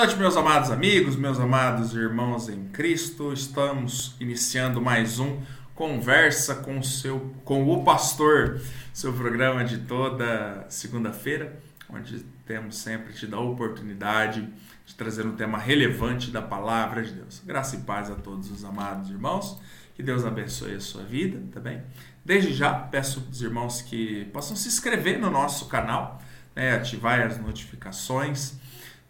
Noite, meus amados amigos, meus amados irmãos em Cristo. Estamos iniciando mais um Conversa com, seu, com o Pastor, seu programa de toda segunda-feira, onde temos sempre te dar a oportunidade de trazer um tema relevante da palavra de Deus. Graça e paz a todos os amados irmãos. Que Deus abençoe a sua vida, tá? Desde já peço aos irmãos que possam se inscrever no nosso canal, né, ativar as notificações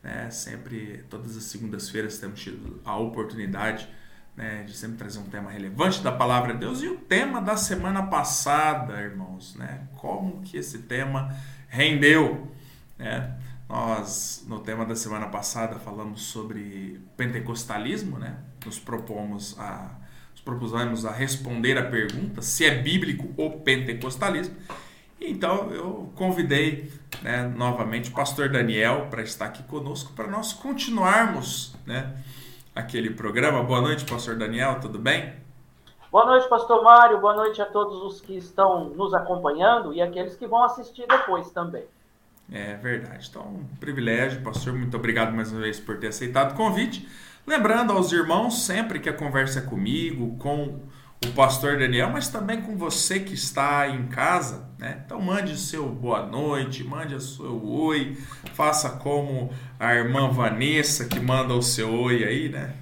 né? Sempre, todas as segundas-feiras, temos tido a oportunidade né, de sempre trazer um tema relevante da palavra de Deus. E o tema da semana passada, irmãos, né? como que esse tema rendeu? Né? Nós, no tema da semana passada, falamos sobre pentecostalismo, né? nos propomos a nos propusemos a responder a pergunta se é bíblico o pentecostalismo. Então eu convidei né, novamente o pastor Daniel para estar aqui conosco para nós continuarmos né, aquele programa. Boa noite, pastor Daniel, tudo bem? Boa noite, pastor Mário. Boa noite a todos os que estão nos acompanhando e aqueles que vão assistir depois também. É verdade. Então, um privilégio, pastor. Muito obrigado mais uma vez por ter aceitado o convite. Lembrando aos irmãos sempre que a conversa é comigo, com o pastor Daniel, mas também com você que está em casa, né? Então mande o seu boa noite, mande o seu oi, faça como a irmã Vanessa que manda o seu oi aí, né?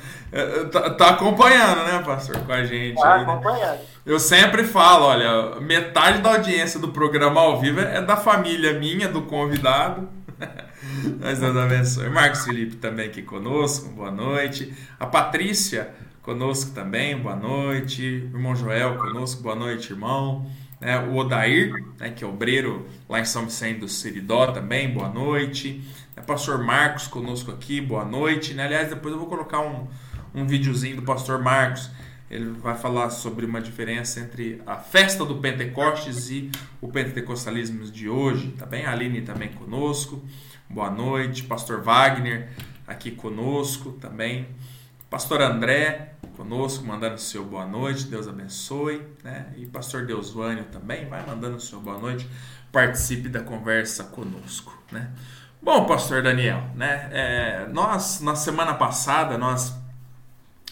tá, tá, acompanhando, né, pastor, com a gente tá aí, né? acompanhando. Eu sempre falo, olha, metade da audiência do programa ao vivo é da família minha, do convidado. Mas Deus abençoe. Marcos Felipe também aqui conosco, boa noite. A Patrícia conosco também, boa noite. Irmão Joel conosco, boa noite, irmão. É, o Odair, né, que é obreiro lá em São Vicente do Seridó também, boa noite. É, pastor Marcos conosco aqui, boa noite. Né? Aliás, depois eu vou colocar um, um videozinho do pastor Marcos. Ele vai falar sobre uma diferença entre a festa do Pentecostes e o pentecostalismo de hoje, tá bem? A Aline também conosco, boa noite. Pastor Wagner aqui conosco também. Pastor André conosco, mandando o seu boa noite, Deus abençoe. Né? E Pastor Deusvânio também vai mandando o seu boa noite, participe da conversa conosco. Né? Bom, Pastor Daniel, né? É, nós, na semana passada, nós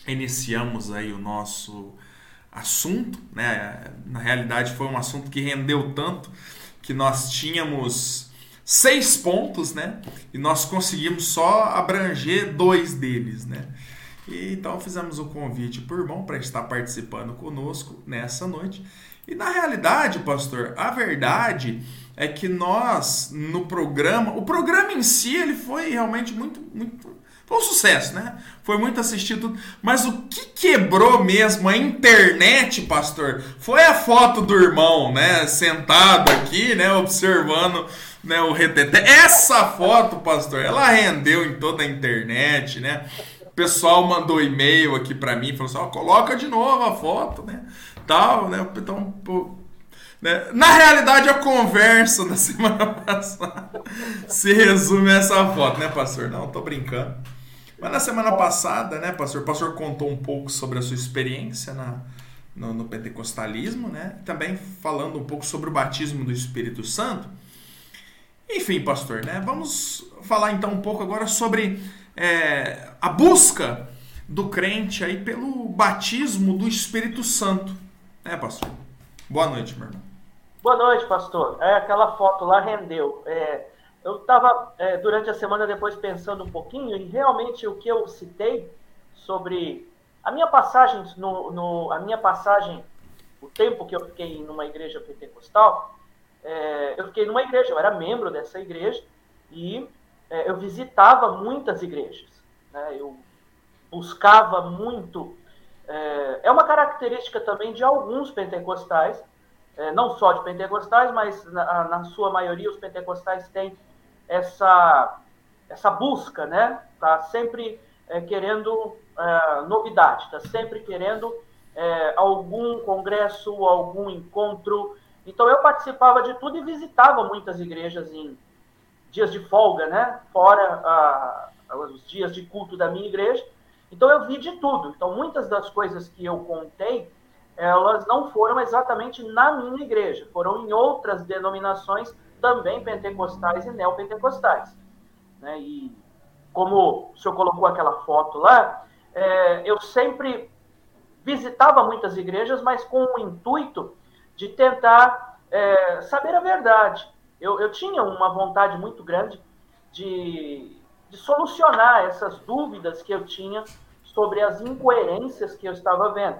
iniciamos aí o nosso assunto, né? Na realidade, foi um assunto que rendeu tanto que nós tínhamos seis pontos, né? E nós conseguimos só abranger dois deles, né? E então fizemos o convite por irmão para estar participando conosco nessa noite. E na realidade, pastor, a verdade é que nós no programa, o programa em si ele foi realmente muito muito foi um sucesso, né? Foi muito assistido, mas o que quebrou mesmo a internet, pastor, foi a foto do irmão, né, sentado aqui, né, observando né, o retetê. Essa foto, pastor, ela rendeu em toda a internet, né? Pessoal mandou e-mail aqui para mim, falou assim, ó, coloca de novo a foto, né? Tal, né? Então, pô, né? Na realidade, a conversa da semana passada se resume a essa foto, né, pastor? Não, tô brincando. Mas na semana passada, né, pastor? O pastor contou um pouco sobre a sua experiência na, no, no pentecostalismo, né? Também falando um pouco sobre o batismo do Espírito Santo. Enfim, pastor, né? Vamos falar então um pouco agora sobre é, a busca do crente aí pelo batismo do Espírito Santo. É, pastor? Boa noite, meu irmão. Boa noite, pastor. É, aquela foto lá rendeu. É, eu estava, é, durante a semana, depois pensando um pouquinho, e realmente o que eu citei sobre a minha passagem, no, no, a minha passagem, o tempo que eu fiquei numa igreja pentecostal, é, eu fiquei numa igreja, eu era membro dessa igreja, e eu visitava muitas igrejas. Né? Eu buscava muito. É, é, uma característica também de alguns pentecostais, é, não só de pentecostais, mas na, na, sua maioria os pentecostais têm essa, essa busca, né? Tá sempre é, querendo é, novidade, está sempre querendo é, algum congresso, algum encontro. Então eu participava de tudo e visitava muitas igrejas em dias de folga, né? Fora a, os dias de culto da minha igreja. Então eu vi de tudo. Então muitas das coisas que eu contei, elas não foram exatamente na minha igreja, foram em outras denominações também pentecostais e neopentecostais, né? E como o senhor colocou aquela foto lá, é, eu sempre visitava muitas igrejas, mas com o intuito de tentar é, saber a verdade. Eu, eu tinha uma vontade muito grande de, de solucionar essas dúvidas que eu tinha sobre as incoerências que eu estava vendo.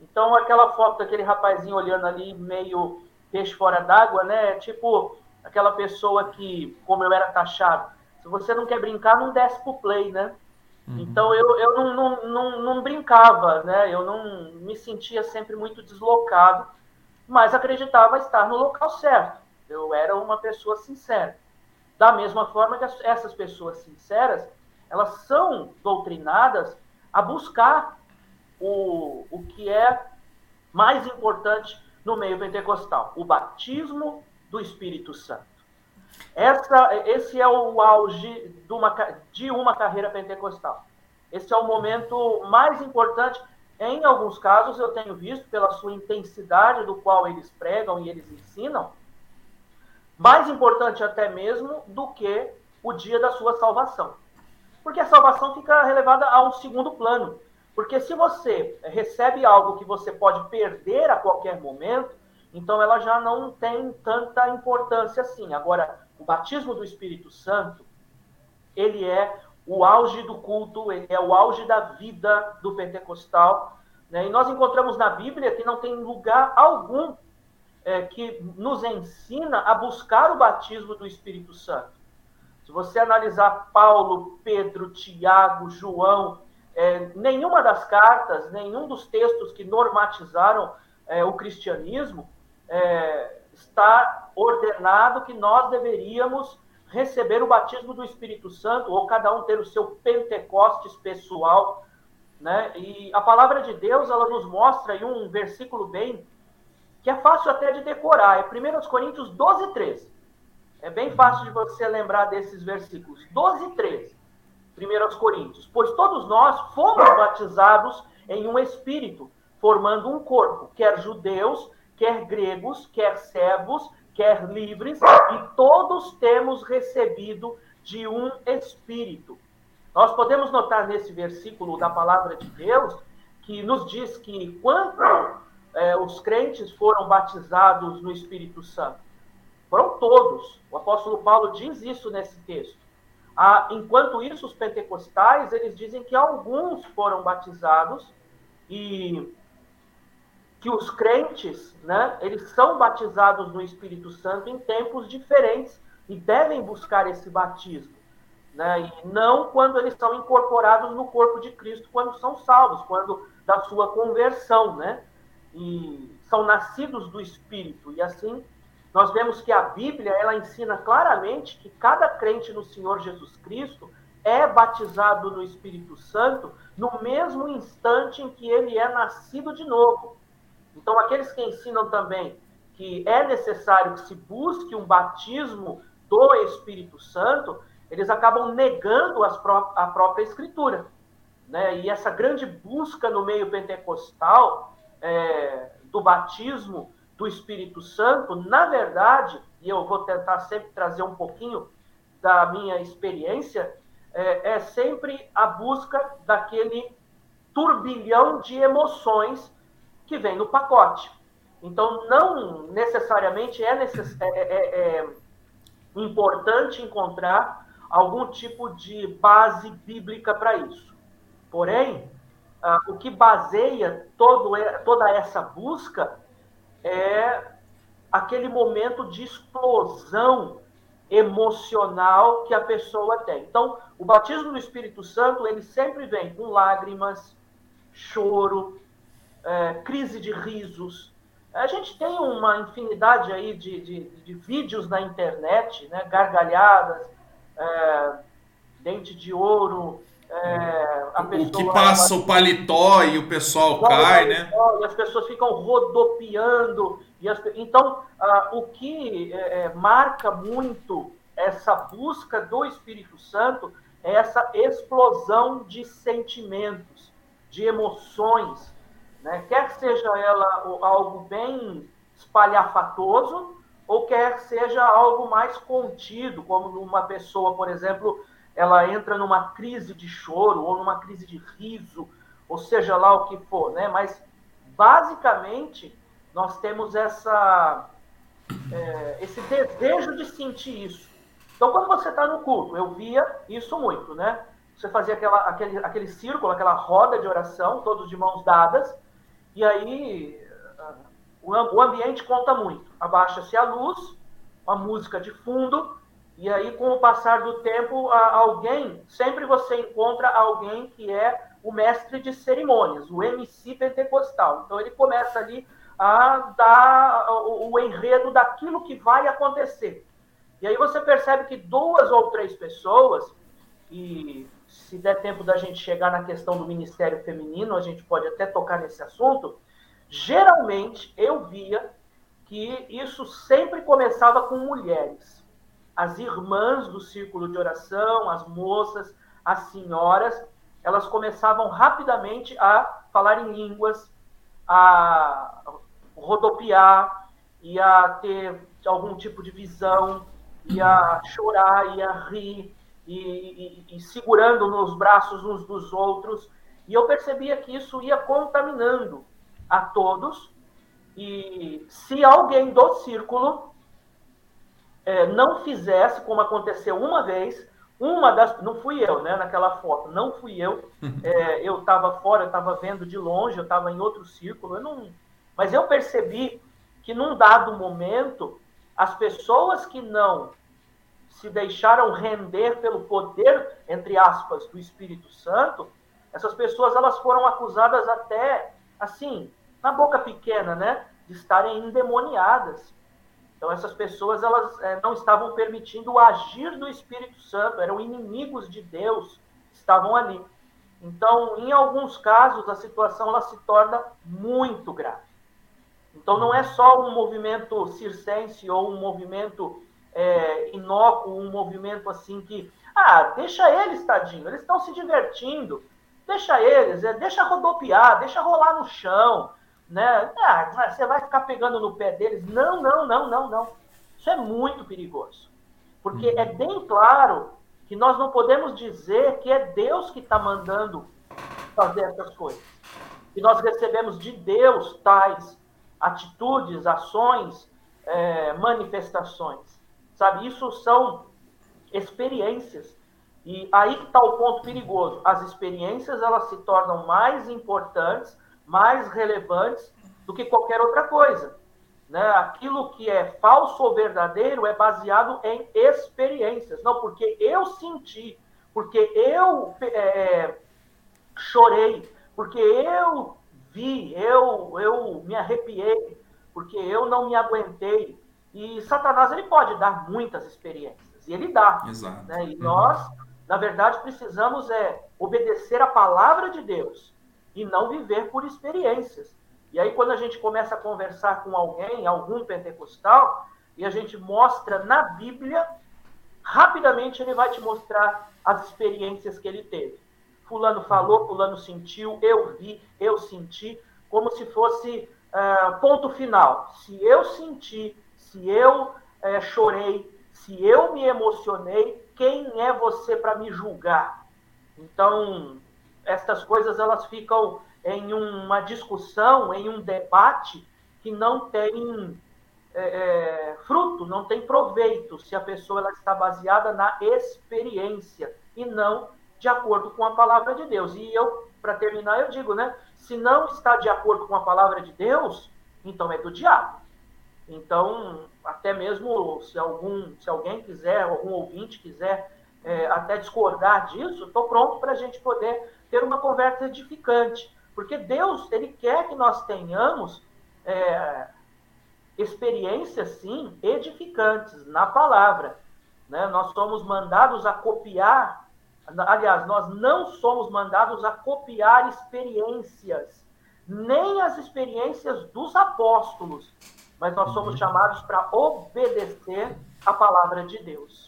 Então, aquela foto daquele rapazinho olhando ali, meio peixe fora d'água, né? Tipo aquela pessoa que, como eu era taxado, se você não quer brincar, não desce pro play, né? Uhum. Então, eu, eu não, não, não, não brincava, né? Eu não me sentia sempre muito deslocado, mas acreditava estar no local certo. Eu era uma pessoa sincera. Da mesma forma que essas pessoas sinceras, elas são doutrinadas a buscar o, o que é mais importante no meio pentecostal, o batismo do Espírito Santo. Essa, esse é o auge de uma, de uma carreira pentecostal. Esse é o momento mais importante. Em alguns casos, eu tenho visto, pela sua intensidade do qual eles pregam e eles ensinam, mais importante até mesmo do que o dia da sua salvação. Porque a salvação fica relevada a um segundo plano. Porque se você recebe algo que você pode perder a qualquer momento, então ela já não tem tanta importância assim. Agora, o batismo do Espírito Santo, ele é o auge do culto, ele é o auge da vida do pentecostal. Né? E nós encontramos na Bíblia que não tem lugar algum é, que nos ensina a buscar o batismo do Espírito Santo. Se você analisar Paulo, Pedro, Tiago, João, é, nenhuma das cartas, nenhum dos textos que normatizaram é, o cristianismo é, está ordenado que nós deveríamos receber o batismo do Espírito Santo, ou cada um ter o seu Pentecostes pessoal. Né? E a palavra de Deus ela nos mostra aí um versículo bem que é fácil até de decorar, é 1 Coríntios 12, 13. É bem fácil de você lembrar desses versículos. 12 e 13. 1 Coríntios. Pois todos nós fomos batizados em um espírito, formando um corpo, quer judeus, quer gregos, quer servos, quer livres, e todos temos recebido de um espírito. Nós podemos notar nesse versículo da palavra de Deus que nos diz que quando é, os crentes foram batizados no Espírito Santo? Foram todos. O apóstolo Paulo diz isso nesse texto. Ah, enquanto isso, os pentecostais, eles dizem que alguns foram batizados e que os crentes, né, eles são batizados no Espírito Santo em tempos diferentes e devem buscar esse batismo. Né, e não quando eles são incorporados no corpo de Cristo, quando são salvos, quando da sua conversão, né? E são nascidos do Espírito. E assim, nós vemos que a Bíblia ela ensina claramente que cada crente no Senhor Jesus Cristo é batizado no Espírito Santo no mesmo instante em que ele é nascido de novo. Então, aqueles que ensinam também que é necessário que se busque um batismo do Espírito Santo, eles acabam negando pró a própria Escritura. Né? E essa grande busca no meio pentecostal é, do batismo do Espírito Santo, na verdade, e eu vou tentar sempre trazer um pouquinho da minha experiência, é, é sempre a busca daquele turbilhão de emoções que vem no pacote. Então, não necessariamente é, necess... É, é, é, é, importante encontrar algum tipo de base bíblica para isso. Porém, ah, o que baseia todo, toda essa busca é aquele momento de explosão emocional que a pessoa tem. Então, o batismo do Espírito Santo, ele sempre vem com lágrimas, choro, é, crise de risos. A gente tem uma infinidade aí de, de, de vídeos na internet, né? gargalhadas, é, dente de ouro, é, o que passa ela... o paletó e o pessoal cai, né? E as pessoas ficam rodopiando. E as... Então, ah, o que é, é, marca muito essa busca do Espírito Santo é essa explosão de sentimentos, de emoções. Né? Quer seja ela algo bem espalhafatoso, ou quer seja algo mais contido, como uma pessoa, por exemplo, ela entra numa crise de choro ou numa crise de riso, ou seja lá o que for, né? Mas basicamente nós temos essa é, esse desejo de sentir isso. Então, quando você está no culto, eu via isso muito, né? Você fazia aquela, aquele, aquele círculo, aquela roda de oração, todos de mãos dadas, e aí o, o ambiente conta muito. Abaixa-se a luz, a música de fundo, e aí, com o passar do tempo, alguém, sempre você encontra alguém que é o mestre de cerimônias, o MC pentecostal. Então, ele começa ali a dar o, enredo daquilo que vai acontecer. E aí você percebe que duas ou três pessoas, e se der tempo da gente chegar na questão do ministério feminino, a gente pode até tocar nesse assunto. Geralmente eu via que isso sempre começava com mulheres. As irmãs do círculo de oração, as moças, as senhoras, elas começavam rapidamente a falar em línguas, a rodopiar, ia ter algum tipo de visão, ia chorar, ia rir, e, e, e, segurando nos braços uns dos outros. E eu percebia que isso ia contaminando a todos. E se alguém do círculo é, não fizesse, como aconteceu uma vez, uma das. Não fui eu, né, naquela foto, não fui eu. É, eu estava fora, eu estava vendo de longe, eu estava em outro círculo. Eu não, mas eu percebi que num dado momento, as pessoas que não se deixaram render pelo poder, entre aspas, do Espírito Santo, essas pessoas elas foram acusadas até, assim, na boca pequena, né, de estarem endemoniadas. Então essas pessoas elas é, não estavam permitindo o agir do Espírito Santo, eram inimigos de Deus, estavam ali. Então, em alguns casos, a situação ela se torna muito grave. Então não é só um movimento circense ou um movimento é, inócuo, um movimento assim que, ah, deixa eles, tadinho, eles estão se divertindo, deixa eles, é, deixa rodopiar, deixa rolar no chão, né? Ah, você vai ficar pegando no pé deles. Não, não, não, não, não. Isso é muito perigoso. Porque é bem claro que nós não podemos dizer que é Deus que está mandando fazer essas coisas. Que nós recebemos de Deus tais atitudes, ações, é, manifestações. Sabe, isso são experiências. E aí que está o ponto perigoso. As experiências elas se tornam mais importantes, mais relevantes do que qualquer outra coisa. Né? Aquilo que é falso ou verdadeiro é baseado em experiências. Não porque eu senti, porque eu é, chorei, porque eu vi, eu, eu me arrepiei, porque eu não me aguentei. E Satanás ele pode dar muitas experiências, e ele dá. Exato. Né? E uhum. nós, na verdade, precisamos é obedecer a palavra de Deus e não viver por experiências. E aí, quando a gente começa a conversar com alguém, algum pentecostal, e a gente mostra na Bíblia, rapidamente ele vai te mostrar as experiências que ele teve. Fulano falou, Fulano sentiu, eu vi, eu senti, como se fosse uh, ponto final. Se eu senti, se eu uh, chorei, se eu me emocionei, quem é você para me julgar? Então, estas coisas elas ficam em uma discussão, em um debate que não tem é, é, fruto, não tem proveito, se a pessoa ela está baseada na experiência e não de acordo com a palavra de Deus. E eu, para terminar, eu digo, né? Se não está de acordo com a palavra de Deus, então é do diabo. Então, até mesmo se algum, se alguém quiser, algum ouvinte quiser é, até discordar disso, estou pronto para a gente poder ter uma conversa edificante. Porque Deus, Ele quer que nós tenhamos é, experiências, sim, edificantes na palavra. Né? Nós somos mandados a copiar Aliás, nós não somos mandados a copiar experiências, nem as experiências dos apóstolos, mas nós somos uhum. chamados para obedecer a palavra de Deus.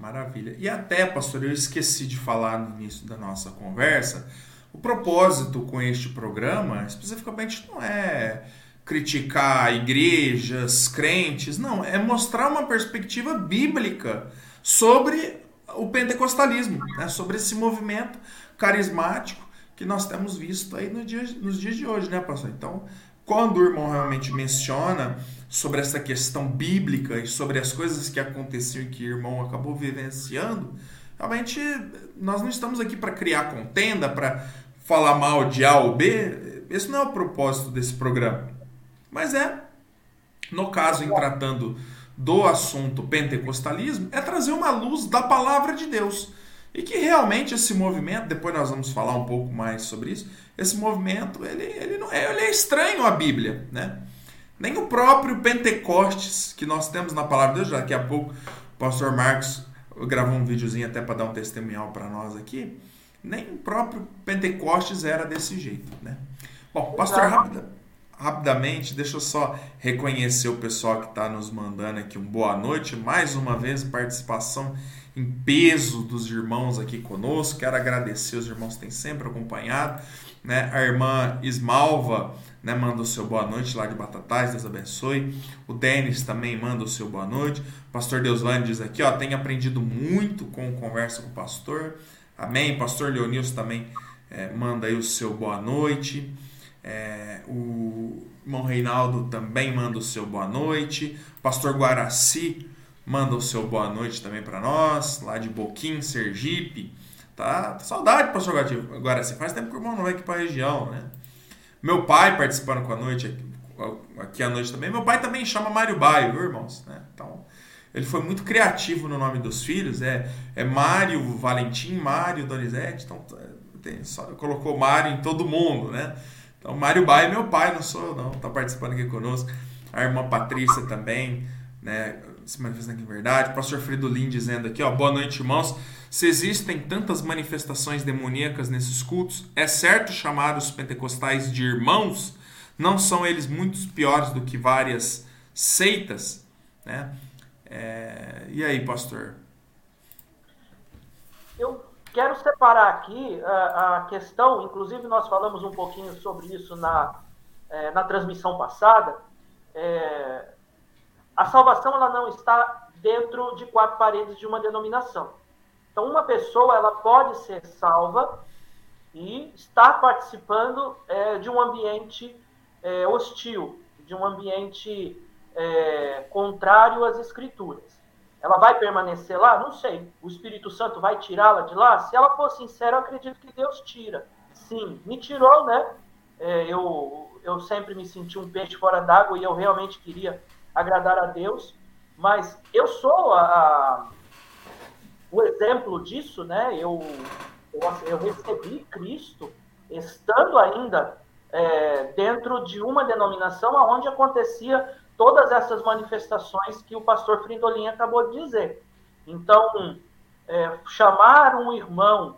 Maravilha. E até, pastor, eu esqueci de falar no início da nossa conversa, o propósito com este programa, especificamente, não é criticar igrejas, crentes, não, é mostrar uma perspectiva bíblica sobre o pentecostalismo, né? sobre esse movimento carismático que nós temos visto aí no dia, nos dias de hoje, né, pastor? Então, quando o irmão realmente menciona sobre essa questão bíblica e sobre as coisas que aconteciam e que o irmão acabou vivenciando, realmente nós não estamos aqui para criar contenda, para falar mal de A ou B. Esse não é o propósito desse programa. Mas é, no caso, em tratando do assunto pentecostalismo, é trazer uma luz da palavra de Deus. E que realmente esse movimento, depois nós vamos falar um pouco mais sobre isso, esse movimento ele, ele, não é, ele é estranho à Bíblia. Né? Nem o próprio Pentecostes que nós temos na palavra de Deus, daqui a pouco o pastor Marcos gravou um videozinho até para dar um testemunhal para nós aqui, nem o próprio Pentecostes era desse jeito. Né? Bom, pastor, rapidamente, deixa eu só reconhecer o pessoal que está nos mandando aqui um boa noite. Mais uma vez, participação em peso dos irmãos aqui conosco. Quero agradecer os irmãos que têm sempre acompanhado. Né? A irmã Ismalva né, manda o seu boa noite lá de Batatais, Deus abençoe. O Denis também manda o seu boa noite. O pastor Deusvane diz aqui, ó, tem aprendido muito com conversa com o pastor. Amém. Pastor Leonilson também é, manda aí o seu boa noite. É, o irmão Reinaldo também manda o seu boa noite. Pastor Guaraci manda o seu boa noite também para nós, lá de Boquim, Sergipe. Tá? Saudade, pastor Guaraci. Faz tempo que o irmão não vai aqui para a região, né? Meu pai participando com a noite aqui, aqui à noite também. Meu pai também chama Mário Baio, viu, irmãos? Né? Então, ele foi muito criativo no nome dos filhos. É, é Mário Valentim, Mário Donizete. Então, tem, só, colocou Mário em todo mundo, né? Então, Mário Baio é meu pai, não sou não. Tá participando aqui conosco. A irmã Patrícia também, né? Se manifestando aqui em verdade. O pastor Fridolin dizendo aqui, ó. Boa noite, irmãos. Se existem tantas manifestações demoníacas nesses cultos, é certo chamar os pentecostais de irmãos? Não são eles muito piores do que várias seitas? Né? É... E aí, pastor? Eu quero separar aqui a, a, questão, inclusive nós falamos um pouquinho sobre isso na, é, na transmissão passada. É, a salvação ela não está dentro de quatro paredes de uma denominação. Então, uma pessoa ela pode ser salva e estar participando é, de um ambiente é, hostil, de um ambiente é, contrário às escrituras. Ela vai permanecer lá? Não sei. O Espírito Santo vai tirá-la de lá? Se ela for sincera, eu acredito que Deus tira. Sim, me tirou, né? É, eu, eu sempre me senti um peixe fora d'água e eu realmente queria agradar a Deus. Mas eu sou a, a, o exemplo disso, né? Eu, eu, eu recebi Cristo estando ainda é, dentro de uma denominação onde acontecia todas essas manifestações que o pastor Frindolin acabou de dizer. Então, é, chamar um irmão,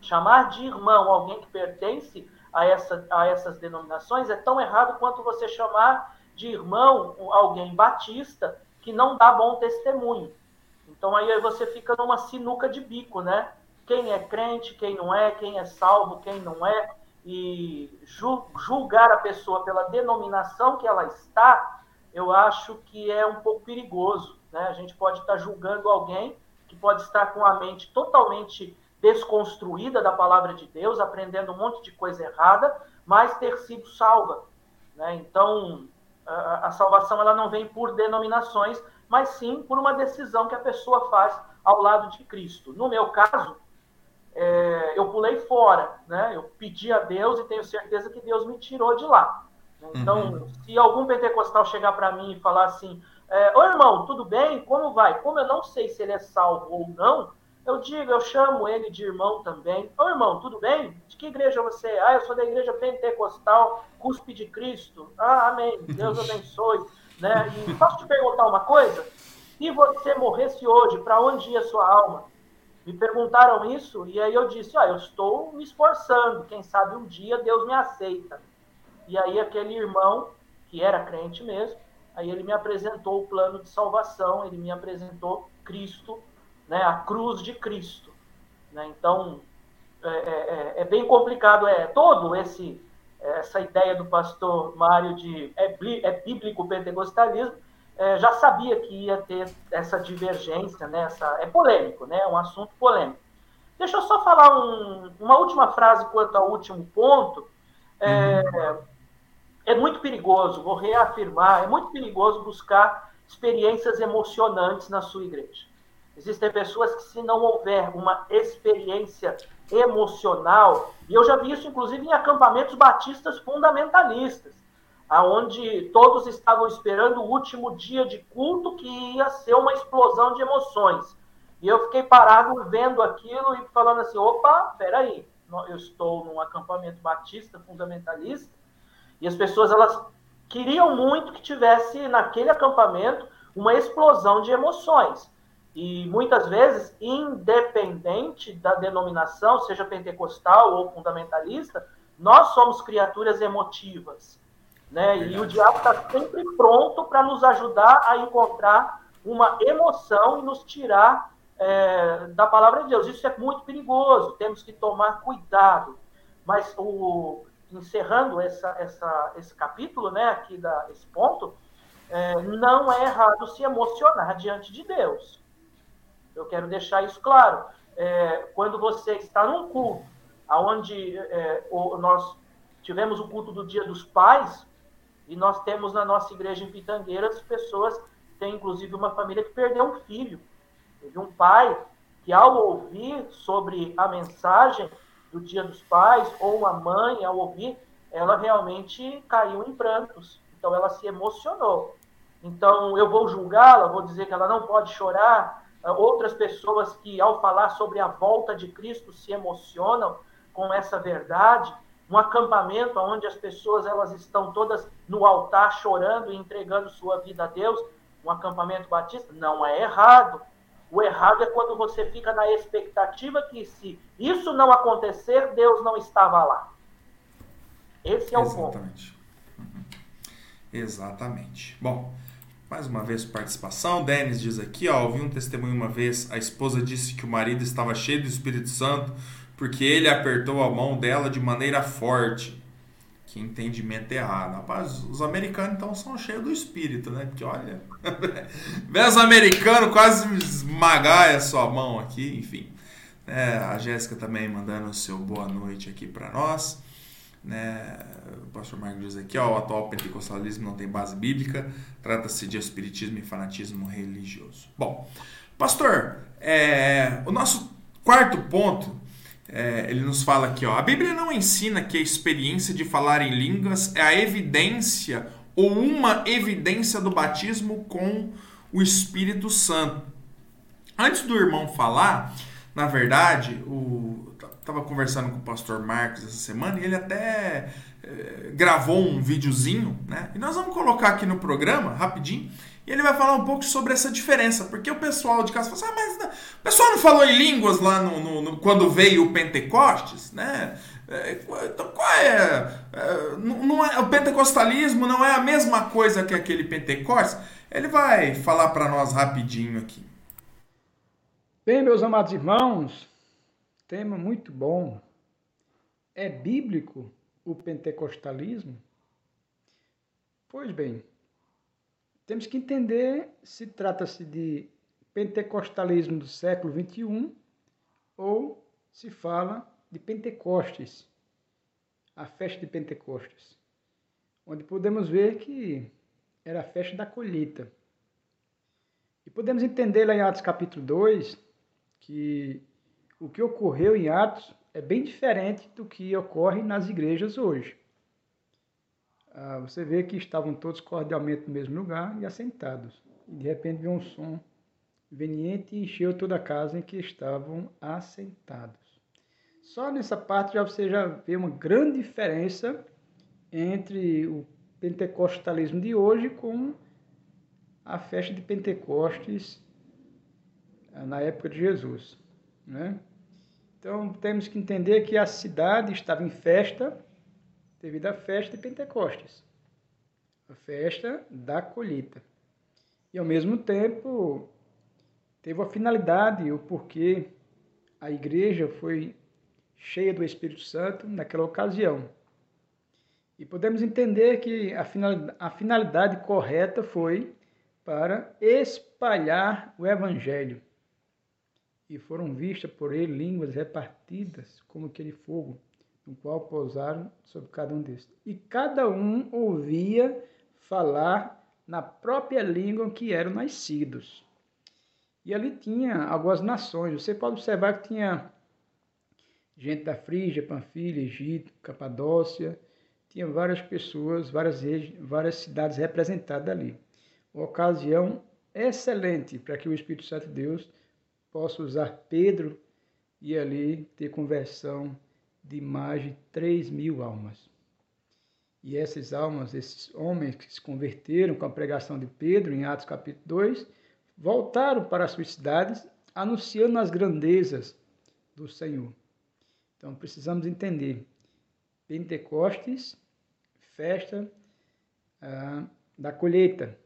chamar de irmão alguém que pertence a, essa, a essas denominações é tão errado quanto você chamar de irmão alguém batista que não dá bom testemunho. Então aí você fica numa sinuca de bico, né? Quem é crente, quem não é, quem é salvo, quem não é, e julgar a pessoa pela denominação que ela está, eu acho que é um pouco perigoso. Né? A gente pode estar julgando alguém que pode estar com a mente totalmente desconstruída da palavra de Deus, aprendendo um monte de coisa errada, mas ter sido salva. Né? Então, a, a salvação ela não vem por denominações, mas sim por uma decisão que a pessoa faz ao lado de Cristo. No meu caso, é, eu pulei fora, né? Eu pedi a Deus e tenho certeza que Deus me tirou de lá. Então, uhum. se algum pentecostal chegar para mim e falar assim, é, ô irmão, tudo bem? Como vai? Como eu não sei se ele é salvo ou não, eu digo, eu chamo ele de irmão também. Ô irmão, tudo bem? De que igreja você é? Ah, eu sou da igreja pentecostal, cuspe de Cristo. Ah, amém. Deus abençoe. Né? E posso te perguntar uma coisa? Se você morresse hoje, para onde ia sua alma? Me perguntaram isso e aí eu disse, ah, eu estou me esforçando. Quem sabe um dia Deus me aceita. E aí aquele irmão, que era crente mesmo, aí ele me apresentou o plano de salvação, ele me apresentou Cristo, né, a cruz de Cristo. Né? Então, é, é, é, é bem complicado, é todo esse essa ideia do pastor Mário de é, é bíblico pentecostalismo, é, já sabia que ia ter essa divergência, né? Essa, é polêmico, né? Um assunto polêmico. Deixa eu só falar um, uma última frase quanto ao último ponto. É, uhum. é muito perigoso, vou reafirmar, é muito perigoso buscar experiências emocionantes na sua igreja. Existem pessoas que, se não houver uma experiência emocional, e eu já vi isso inclusive em acampamentos batistas fundamentalistas, aonde todos estavam esperando o último dia de culto que ia ser uma explosão de emoções. E eu fiquei parado vendo aquilo e falando assim: opa, peraí, eu estou num acampamento batista fundamentalista e as pessoas elas queriam muito que tivesse naquele acampamento uma explosão de emoções. E muitas vezes, independente da denominação, seja pentecostal ou fundamentalista, nós somos criaturas emotivas. Né? E o diabo está sempre pronto para nos ajudar a encontrar uma emoção e nos tirar é, da palavra de Deus. Isso é muito perigoso, temos que tomar cuidado. Mas o, encerrando essa, essa, esse capítulo, né, aqui da, esse ponto, é, não é errado se emocionar diante de Deus. Eu quero deixar isso claro. É, quando você está num culto, onde é, nós tivemos o culto do Dia dos Pais, e nós temos na nossa igreja em Pitangueiras pessoas, tem inclusive uma família que perdeu um filho. Teve um pai que, ao ouvir sobre a mensagem do Dia dos Pais, ou uma mãe, ao ouvir, ela realmente caiu em prantos. Então, ela se emocionou. Então, eu vou julgá-la, vou dizer que ela não pode chorar. Ah, outras pessoas que, ao falar sobre a volta de Cristo, se emocionam com essa verdade. Um acampamento onde as pessoas elas estão todas no altar chorando e entregando sua vida a Deus. Um acampamento batista não é errado. O errado é quando você fica na expectativa que, se isso não acontecer, Deus não estava lá. Esse é o Exatamente. ponto. Uhum. Exatamente. Bom, mais uma vez participação. Denis diz aqui, ó, ouvi um testemunho uma vez, a esposa disse que o marido estava cheio do Espírito Santo porque ele apertou a mão dela de maneira forte. Que entendimento errado. Rapaz, os americanos então são cheios do espírito, né? Porque olha, vê os americanos quase esmagar a sua mão aqui, enfim. É, a Jéssica também mandando o seu boa noite aqui para nós. Né? O pastor Marco diz aqui, ó, o atual pentecostalismo não tem base bíblica, trata-se de espiritismo e fanatismo religioso. Bom, pastor, é, o nosso quarto ponto, é, ele nos fala aqui, ó, a Bíblia não ensina que a experiência de falar em línguas é a evidência ou uma evidência do batismo com o Espírito Santo. Antes do irmão falar, na verdade, o estava conversando com o pastor Marcos essa semana e ele até eh, gravou um videozinho, né? E nós vamos colocar aqui no programa, rapidinho, e ele vai falar um pouco sobre essa diferença, porque o pessoal de casa fala assim, ah, mas não, o pessoal não falou em línguas lá no, no, no quando veio o Pentecostes, né? É, então, qual é, é, não é? O pentecostalismo não é a mesma coisa que aquele Pentecostes? Ele vai falar para nós rapidinho aqui. Bem, meus amados irmãos, Tema muito bom. É bíblico o pentecostalismo? Pois bem, temos que entender se trata-se de pentecostalismo do século XXI ou se fala de Pentecostes, a festa de Pentecostes, onde podemos ver que era a festa da colheita. E podemos entender lá em Atos capítulo 2 que o que ocorreu em Atos é bem diferente do que ocorre nas igrejas hoje. Ah, você vê que estavam todos cordialmente no mesmo lugar e assentados. E de repente veio um som veniente e encheu toda a casa em que estavam assentados. Só nessa parte já você já vê uma grande diferença entre o pentecostalismo de hoje com a festa de Pentecostes ah, na época de Jesus, né? Então temos que entender que a cidade estava em festa devido à festa de Pentecostes, a festa da colheita. E ao mesmo tempo teve a finalidade, o porquê a igreja foi cheia do Espírito Santo naquela ocasião. E podemos entender que a finalidade correta foi para espalhar o evangelho. E foram vistas por ele línguas repartidas como aquele fogo, no qual pousaram sobre cada um destes. E cada um ouvia falar na própria língua que eram nascidos. E ali tinha algumas nações. Você pode observar que tinha gente da Frígia, Panfilha, Egito, Capadócia, tinha várias pessoas, várias, várias cidades representadas ali. Uma ocasião excelente para que o Espírito Santo de Deus possa usar Pedro e ali ter conversão de mais de 3 mil almas. E essas almas, esses homens que se converteram com a pregação de Pedro, em Atos capítulo 2, voltaram para as suas cidades, anunciando as grandezas do Senhor. Então precisamos entender: Pentecostes, festa ah, da colheita.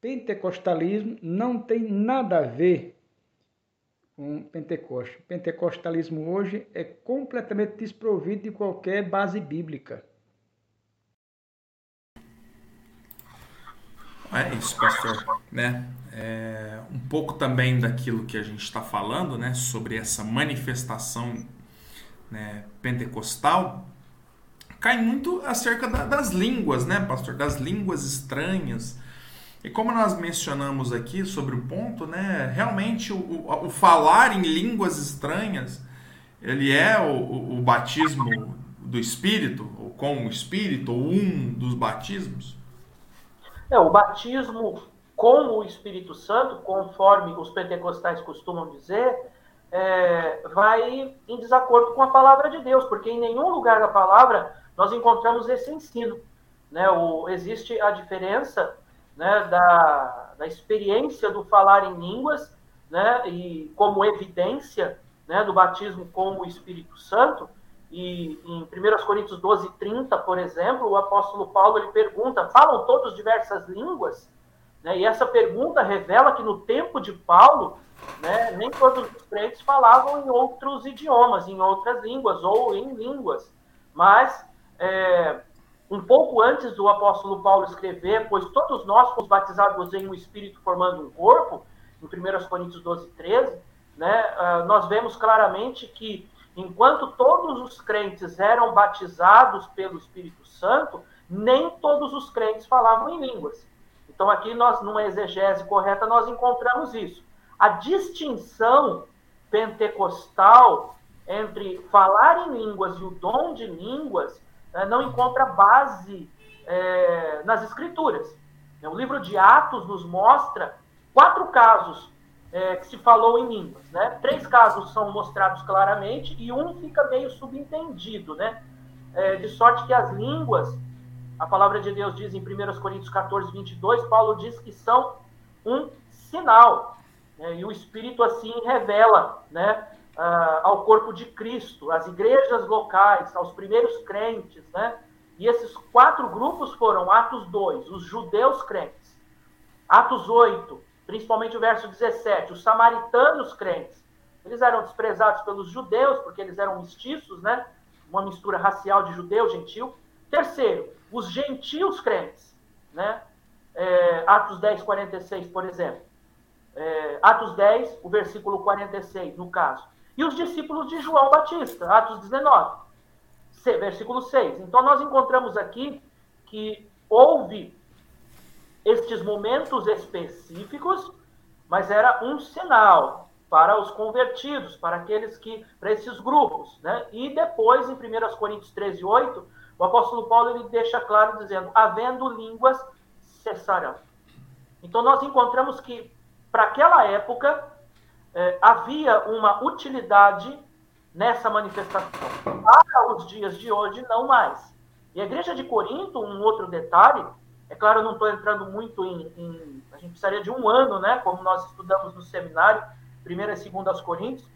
Pentecostalismo não tem nada a ver com Pentecoste. Pentecostalismo hoje é completamente desprovido de qualquer base bíblica. É isso, pastor. Né? É, um pouco também daquilo que a gente está falando, né, sobre essa manifestação né, pentecostal, cai muito acerca da, das línguas, né, pastor? Das línguas estranhas. E como nós mencionamos aqui sobre o ponto, né, realmente o, o, o falar em línguas estranhas, ele é o, o, batismo do Espírito, ou com o Espírito, ou um dos batismos? É, o batismo com o Espírito Santo, conforme os pentecostais costumam dizer, é, vai em desacordo com a palavra de Deus, porque em nenhum lugar da palavra nós encontramos esse ensino. Né? O, existe a diferença né, da, da experiência do falar em línguas, né, e como evidência né, do batismo com o Espírito Santo, e em 1 Coríntios 12, 30, por exemplo, o apóstolo Paulo ele pergunta: falam todos diversas línguas? Né? E essa pergunta revela que no tempo de Paulo, né, nem todos os crentes falavam em outros idiomas, em outras línguas ou em línguas. Mas, é, um pouco antes do apóstolo Paulo escrever, pois todos nós fomos batizados em um espírito formando um corpo, em 1 Coríntios 12, 13, né, ah, nós vemos claramente que Enquanto todos os crentes eram batizados pelo Espírito Santo, nem todos os crentes falavam em línguas. Então aqui nós, numa exegese correta, nós encontramos isso. A distinção pentecostal entre falar em línguas e o dom de línguas eh, não encontra base é, nas escrituras. O livro de Atos nos mostra quatro casos é, que se falou em línguas. Né? Três casos são mostrados claramente e um fica meio subentendido, né? É, de sorte que as línguas, a palavra de Deus diz em 1 Coríntios 14, 22, Paulo diz que são um sinal. Né? E o Espírito assim revela né, ao corpo de Cristo, às igrejas locais, aos primeiros crentes. Né? E esses quatro grupos foram Atos 2, os judeus crentes. Atos 8, principalmente o verso 17, os samaritanos crentes. Eles eram desprezados pelos judeus, porque eles eram mestiços, né? Uma mistura racial de judeu, gentil. Terceiro, os gentios crentes, né? É, Atos 10, 46, por exemplo. É, Atos 10, o versículo 46, no caso. E os discípulos de João Batista, Atos 19, versículo 6. Então, nós encontramos aqui que houve estes momentos específicos, mas era um sinal para os convertidos, para aqueles que, para esses grupos, né? E depois, em 1 Coríntios 13, 8, o apóstolo Paulo ele deixa claro dizendo: havendo línguas, cessarão. Então, nós encontramos que, para aquela época, eh, havia uma utilidade nessa manifestação. Para os dias de hoje, não mais. E a igreja de Corinto, um outro detalhe, é claro, eu não estou entrando muito em, em, A gente precisaria de um ano, né? Como nós estudamos no seminário, primeira e segunda Coríntios.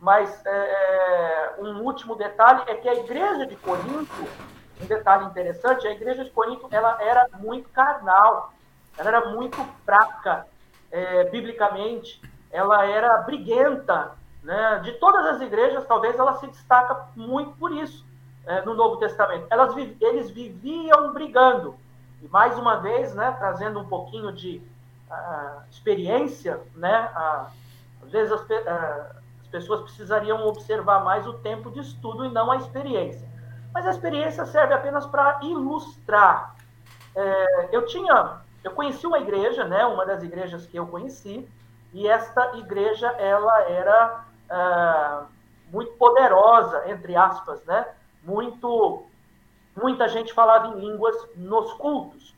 Mas é, é, um último detalhe é que a igreja de Corinto, um detalhe interessante, a igreja de Corinto ela era muito carnal, ela era muito fraca é, biblicamente, ela era briguenta. Né? De todas as igrejas, talvez ela se destaca muito por isso é, no Novo Testamento. Elas, eles viviam brigando E mais uma vez, né, trazendo um pouquinho de uh, experiência, né, uh, às vezes as, uh, as, pessoas precisariam observar mais o tempo de estudo e não a experiência. Mas a experiência serve apenas para ilustrar. É, eu tinha, eu conheci uma igreja, né, uma das igrejas que eu conheci, e esta igreja ela era ah, muito poderosa, entre aspas, né? Muito, muita gente falava em línguas nos cultos.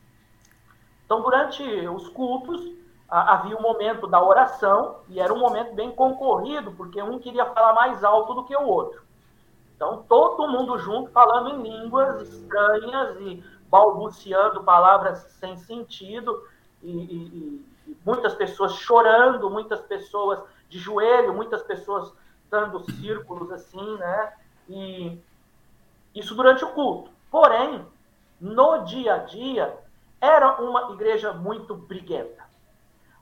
Então, durante os cultos, havia um momento da oração, e era um momento bem concorrido, porque um queria falar mais alto do que o outro. Então, todo mundo junto falando em línguas estranhas e balbuciando palavras sem sentido, e, e muitas pessoas chorando, muitas pessoas de joelho, muitas pessoas dando círculos assim, né? E isso durante o culto. Porém, no dia a dia, era uma igreja muito briguenta.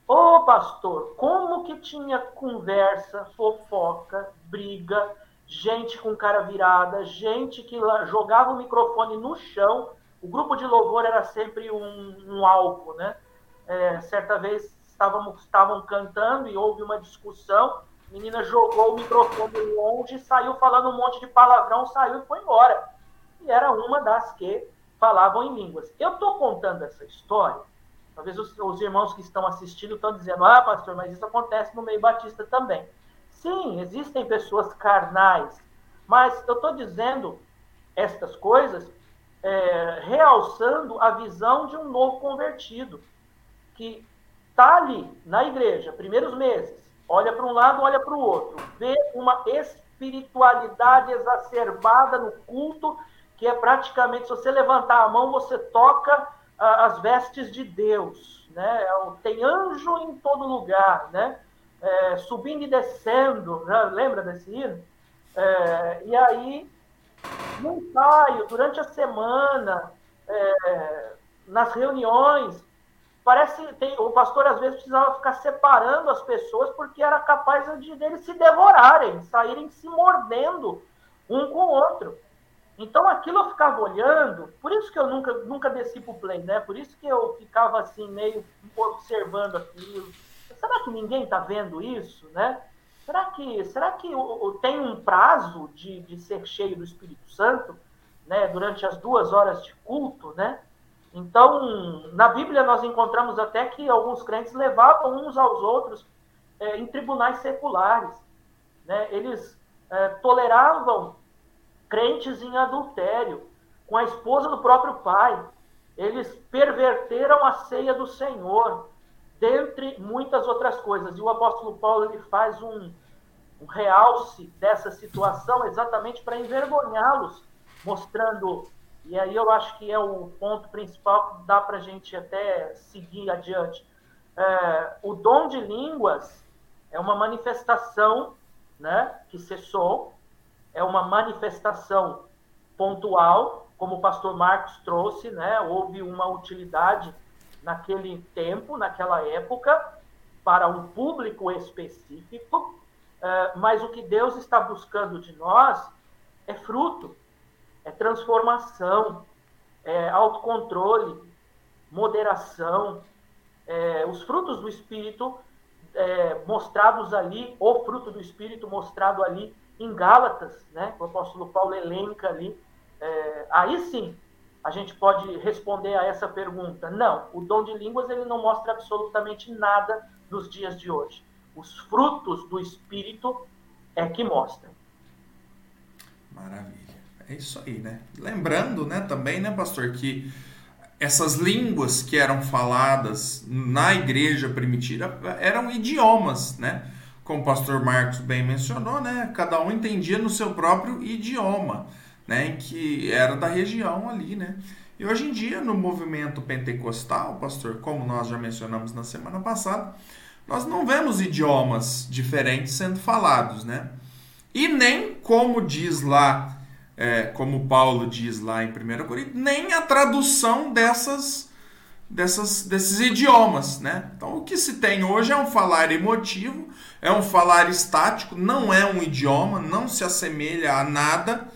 Ô pastor, como que tinha conversa, fofoca, briga, gente com cara virada, gente que jogava o microfone no chão. O grupo de louvor era sempre um, um né? É, certa vez estavam cantando e houve uma discussão a menina jogou o microfone longe, saiu falando um monte de palavrão, saiu e foi embora. E era uma das que falavam em línguas. Eu estou contando essa história, talvez os, os, irmãos que estão assistindo estão dizendo, ah, pastor, mas isso acontece no meio batista também. Sim, existem pessoas carnais, mas eu estou dizendo estas coisas é, realçando a visão de um novo convertido, que está ali na igreja, primeiros meses, olha para um lado, olha para o outro, vê uma espiritualidade exacerbada no culto, que é praticamente, se você levantar a mão, você toca ah, as vestes de Deus, né? É tem anjo em todo lugar, né? É, subindo e descendo, né? lembra desse hino? É, e aí, no ensaio, durante a semana, é, nas reuniões, Parece tem, o pastor às vezes precisava ficar separando as pessoas porque era capaz de deles se devorarem, saírem se mordendo um com o outro. Então aquilo eu ficava olhando, por isso que eu nunca, nunca desci pro play, né? Por isso que eu ficava assim, meio observando aquilo. Será que ninguém está vendo isso, né? Será que, será que tem um prazo de, de ser cheio do Espírito Santo, né? Durante as duas horas de culto, né? Então, na Bíblia nós encontramos até que alguns crentes levavam uns aos outros é, em tribunais seculares. Né? Eles é, toleravam crentes em adultério com a esposa do próprio pai. Eles perverteram a ceia do Senhor, dentre muitas outras coisas. E o apóstolo Paulo ele faz um, um realce dessa situação exatamente para envergonhá-los, mostrando e aí eu acho que é o ponto principal que dá para a gente até seguir adiante. É, o dom de línguas é uma manifestação né, que cessou, é uma manifestação pontual, como o pastor Marcos trouxe, né, houve uma utilidade naquele tempo, naquela época, para um público específico, é, mas o que Deus está buscando de nós é fruto, é transformação, é autocontrole, moderação, é, os frutos do Espírito é, mostrados ali, o fruto do Espírito mostrado ali em Gálatas, né? O apóstolo Paulo elenca ali. É, aí sim, a gente pode responder a essa pergunta. Não, o dom de línguas ele não mostra absolutamente nada nos dias de hoje. Os frutos do Espírito é que mostram. Maravilha. É isso aí, né? Lembrando, né, também, né, pastor, que essas línguas que eram faladas na igreja primitiva eram idiomas, né? Como o pastor Marcos bem mencionou, né? Cada um entendia no seu próprio idioma, né? Que era da região ali, né? E hoje em dia, no movimento pentecostal, pastor, como nós já mencionamos na semana passada, nós não vemos idiomas diferentes sendo falados, né? E nem, como diz lá é, como Paulo diz lá em 1 Coríntios, nem a tradução dessas, dessas, desses idiomas. Né? Então, o que se tem hoje é um falar emotivo, é um falar estático, não é um idioma, não se assemelha a nada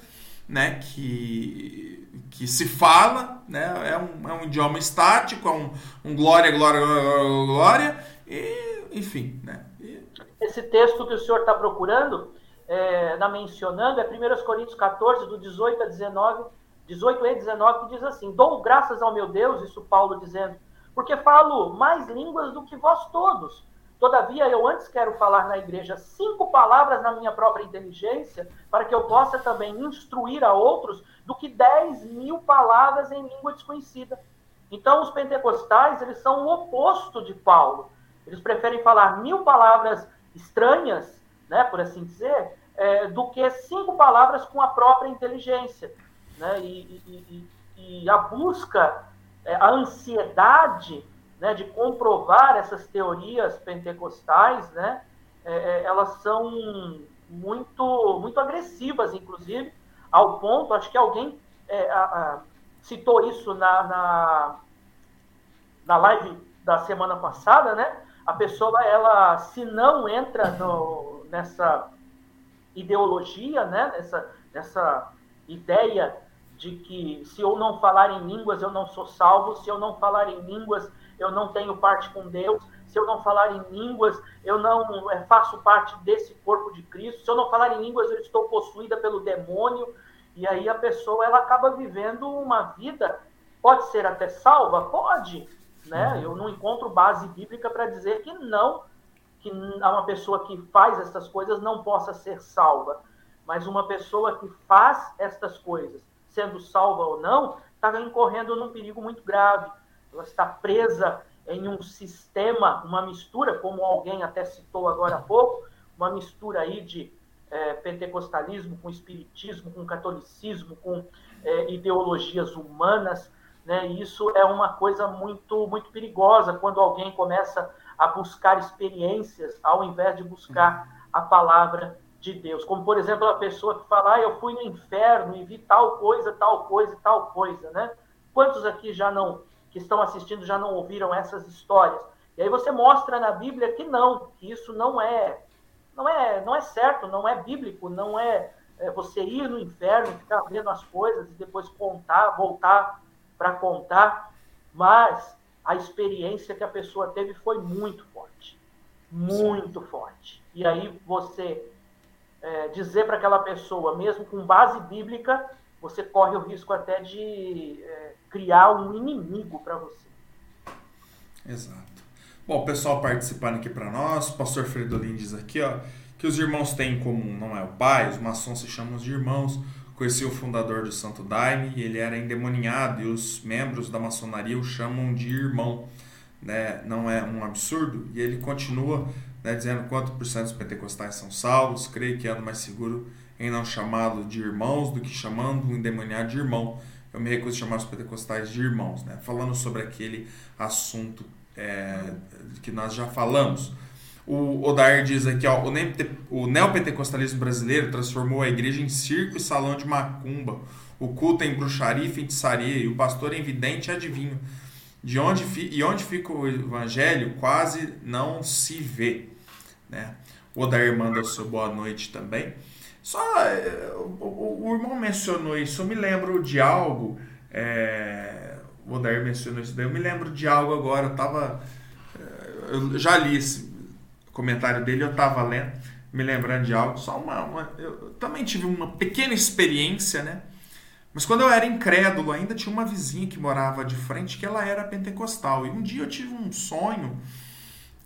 né, que, que se fala, né? É um, é um idioma estático, é um, um glória, glória, glória, glória, e, enfim, né? E... Esse texto que o senhor está procurando, é, na mencionando, é 1 Coríntios 14, do 18 a 19, 18 e 19, que diz assim: Dou graças ao meu Deus, isso Paulo dizendo, porque falo mais línguas do que vós todos Todavia, eu antes quero falar na igreja cinco palavras na minha própria inteligência, para que eu possa também instruir a outros, do que dez mil palavras em língua desconhecida. Então, os pentecostais, eles são o oposto de Paulo. Eles preferem falar mil palavras estranhas, né, por assim dizer, é, do que cinco palavras com a própria inteligência. Né? E, e, e, a busca, é, a ansiedade né, de comprovar essas teorias pentecostais, né, é, é, elas são muito, muito agressivas, inclusive, ao ponto, acho que alguém é, a, a, citou isso na, na, na live da semana passada, né? A pessoa, ela, se não entra no, nessa ideologia, né? Nessa, nessa ideia de que se eu não falar em línguas eu não sou salvo, se eu não falar em línguas eu não tenho parte com Deus, se eu não falar em línguas, eu não é, faço parte desse corpo de Cristo, se eu não falar em línguas, eu estou possuída pelo demônio, e aí a pessoa ela acaba vivendo uma vida, pode ser até salva? Pode, né? Uhum. Eu não encontro base bíblica para dizer que não, que uma pessoa que faz essas coisas não possa ser salva, mas uma pessoa que faz estas coisas, sendo salva ou não, está incorrendo num perigo muito grave ela está presa em um sistema, uma mistura, como alguém até citou agora há pouco, uma mistura aí de é, pentecostalismo com espiritismo, com catolicismo, com é, ideologias humanas, né? E isso é uma coisa muito muito perigosa quando alguém começa a buscar experiências ao invés de buscar a palavra de Deus. Como por exemplo a pessoa que fala, ah, eu fui no inferno e vi tal coisa, tal coisa, tal coisa, né? Quantos aqui já não que estão assistindo já não ouviram essas histórias. E aí você mostra na Bíblia que não, que isso não é, não é, não é certo, não é bíblico, não é, é você ir no inferno, ficar vendo as coisas e depois contar, voltar para contar, mas a experiência que a pessoa teve foi muito forte, muito Sim. forte. E aí você é, dizer para aquela pessoa, mesmo com base bíblica, você corre o risco até de é, criar um inimigo para você. Exato. Bom, o pessoal participando aqui para nós, o pastor Fredolin diz aqui, ó, que os irmãos têm em comum, não é o pai, os maçons se chamam de irmãos. Conheci o fundador do Santo Daime e ele era endemoniado e os membros da maçonaria o chamam de irmão. Né? Não é um absurdo? E ele continua né, dizendo quanto por cento dos pentecostais são salvos, creio que é mais seguro em não chamá-lo de irmãos do que chamando o endemoniado de irmão. Eu me recuso a chamar os pentecostais de irmãos, né? falando sobre aquele assunto é, que nós já falamos. O Odair diz aqui, ó, o neopentecostalismo brasileiro transformou a igreja em circo e salão de macumba, o culto em bruxaria e feitiçaria, e o pastor em vidente e adivinho. De onde, e onde fica o evangelho quase não se vê. Né? O Odair manda seu boa noite também. Só é, o, o, irmão mencionou isso, eu me lembro de algo. É, o Odair mencionou isso daí, eu me lembro de algo agora. Eu tava. É, eu já li esse comentário dele, eu tava lendo, me lembrando de algo. Só uma. uma eu também tive uma pequena experiência, né? Mas quando eu era incrédulo, ainda tinha uma vizinha que morava de frente que ela era pentecostal. E um dia eu tive um sonho,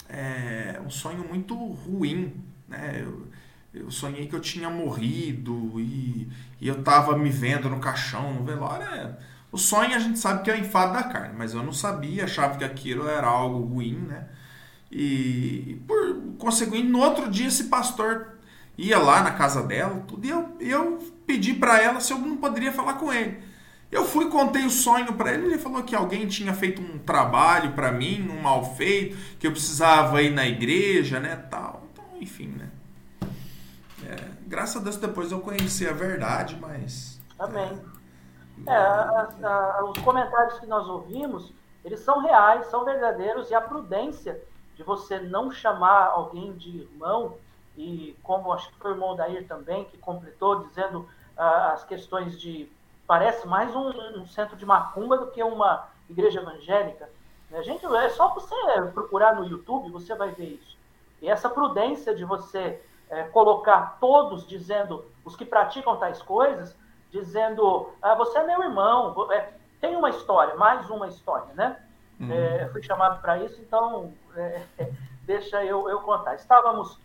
é, um sonho muito ruim. Né? Eu, eu sonhei que eu tinha morrido e, e eu estava me vendo no caixão, no velório. É, o sonho a gente sabe que é o enfado da carne, mas eu não sabia, achava que aquilo era algo ruim, né? E, por conseguinte, no outro dia esse pastor ia lá na casa dela, tudo, e eu, eu pedi para ela se eu não poderia falar com ele. Eu fui contei o sonho para ele, ele falou que alguém tinha feito um trabalho para mim, um mal feito, que eu precisava ir na igreja, né, tal. Então, enfim, né? graças a Deus depois eu conheci a verdade, mas. Amém. É, a, a, os comentários que nós ouvimos, eles são reais, são verdadeiros, e a prudência de você não chamar alguém de irmão, e como acho que foi o irmão Dair também, que completou, dizendo ah, as questões de parece mais um, um, centro de macumba do que uma igreja evangélica. Né? Gente, é só você procurar no YouTube, você vai ver isso. E essa prudência de você é, colocar todos dizendo, os que praticam tais coisas, dizendo, ah, você é meu irmão, é, tem uma história, mais uma história, né? Uhum. É, fui chamado para isso, então é, deixa eu, eu contar. Estávamos,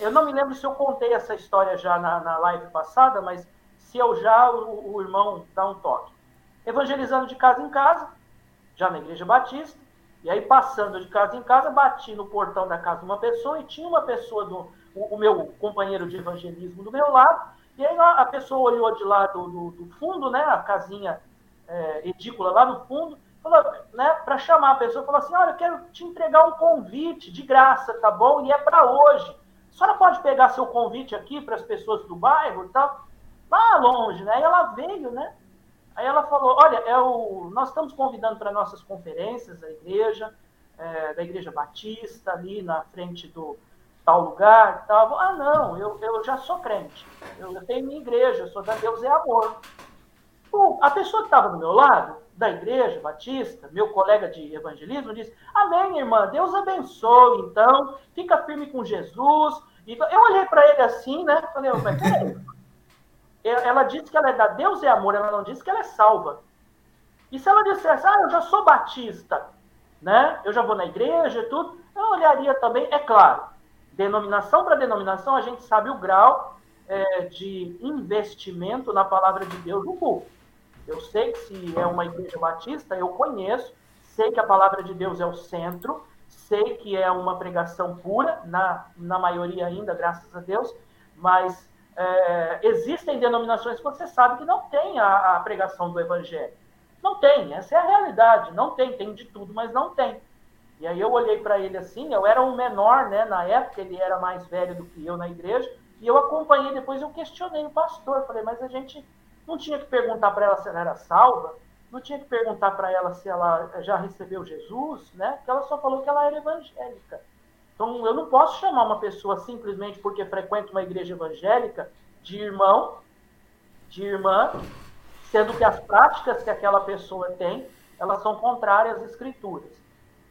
eu não me lembro se eu contei essa história já na, na live passada, mas se eu já, o, o irmão dá um toque. Evangelizando de casa em casa, já na Igreja Batista, e aí passando de casa em casa, bati no portão da casa de uma pessoa e tinha uma pessoa, do, o, o meu companheiro de evangelismo do meu lado, e aí a, pessoa olhou de lá do, do, do fundo, né, a casinha é, edícula lá no fundo, né, para chamar a pessoa, falou assim: olha, eu quero te entregar um convite de graça, tá bom? E é para hoje. A senhora pode pegar seu convite aqui para as pessoas do bairro e tal? Lá longe, né? Aí ela veio, né? Aí ela falou: olha, é o... nós estamos convidando para nossas conferências a igreja, é, da Igreja Batista, ali na frente do tal lugar tal. Ah, não, eu, eu já sou crente. Eu, eu tenho minha igreja, eu sou da Deus é amor. Bom, a pessoa que estava do meu lado, da igreja batista, meu colega de evangelismo, disse: Amém, irmã, Deus abençoe, então, fica firme com Jesus. Eu olhei para ele assim, né? Falei, mas peraí. Ela disse que ela é da Deus é amor, ela não disse que ela é salva. E se ela dissesse, ah, eu já sou batista, né? Eu já vou na igreja e tudo, eu olharia também, é claro, denominação para denominação, a gente sabe o grau é, de investimento na palavra de Deus no culto. Eu sei que se é uma igreja batista, eu conheço, sei que a palavra de Deus é o centro, sei que é uma pregação pura, na, na maioria ainda, graças a Deus, mas é, existem denominações que você sabe que não tem a, a, pregação do evangelho. Não tem, essa é a realidade, não tem, tem de tudo, mas não tem. E aí eu olhei para ele assim, eu era um menor, né, na época, ele era mais velho do que eu na igreja, e eu acompanhei, depois eu questionei o pastor, falei, mas a gente não tinha que perguntar para ela se ela era salva, não tinha que perguntar para ela se ela já recebeu Jesus, né? Porque ela só falou que ela era evangélica. Então eu não posso chamar uma pessoa simplesmente porque frequenta uma igreja evangélica de irmão, de irmã, sendo que as práticas que aquela pessoa tem, elas são contrárias às escrituras.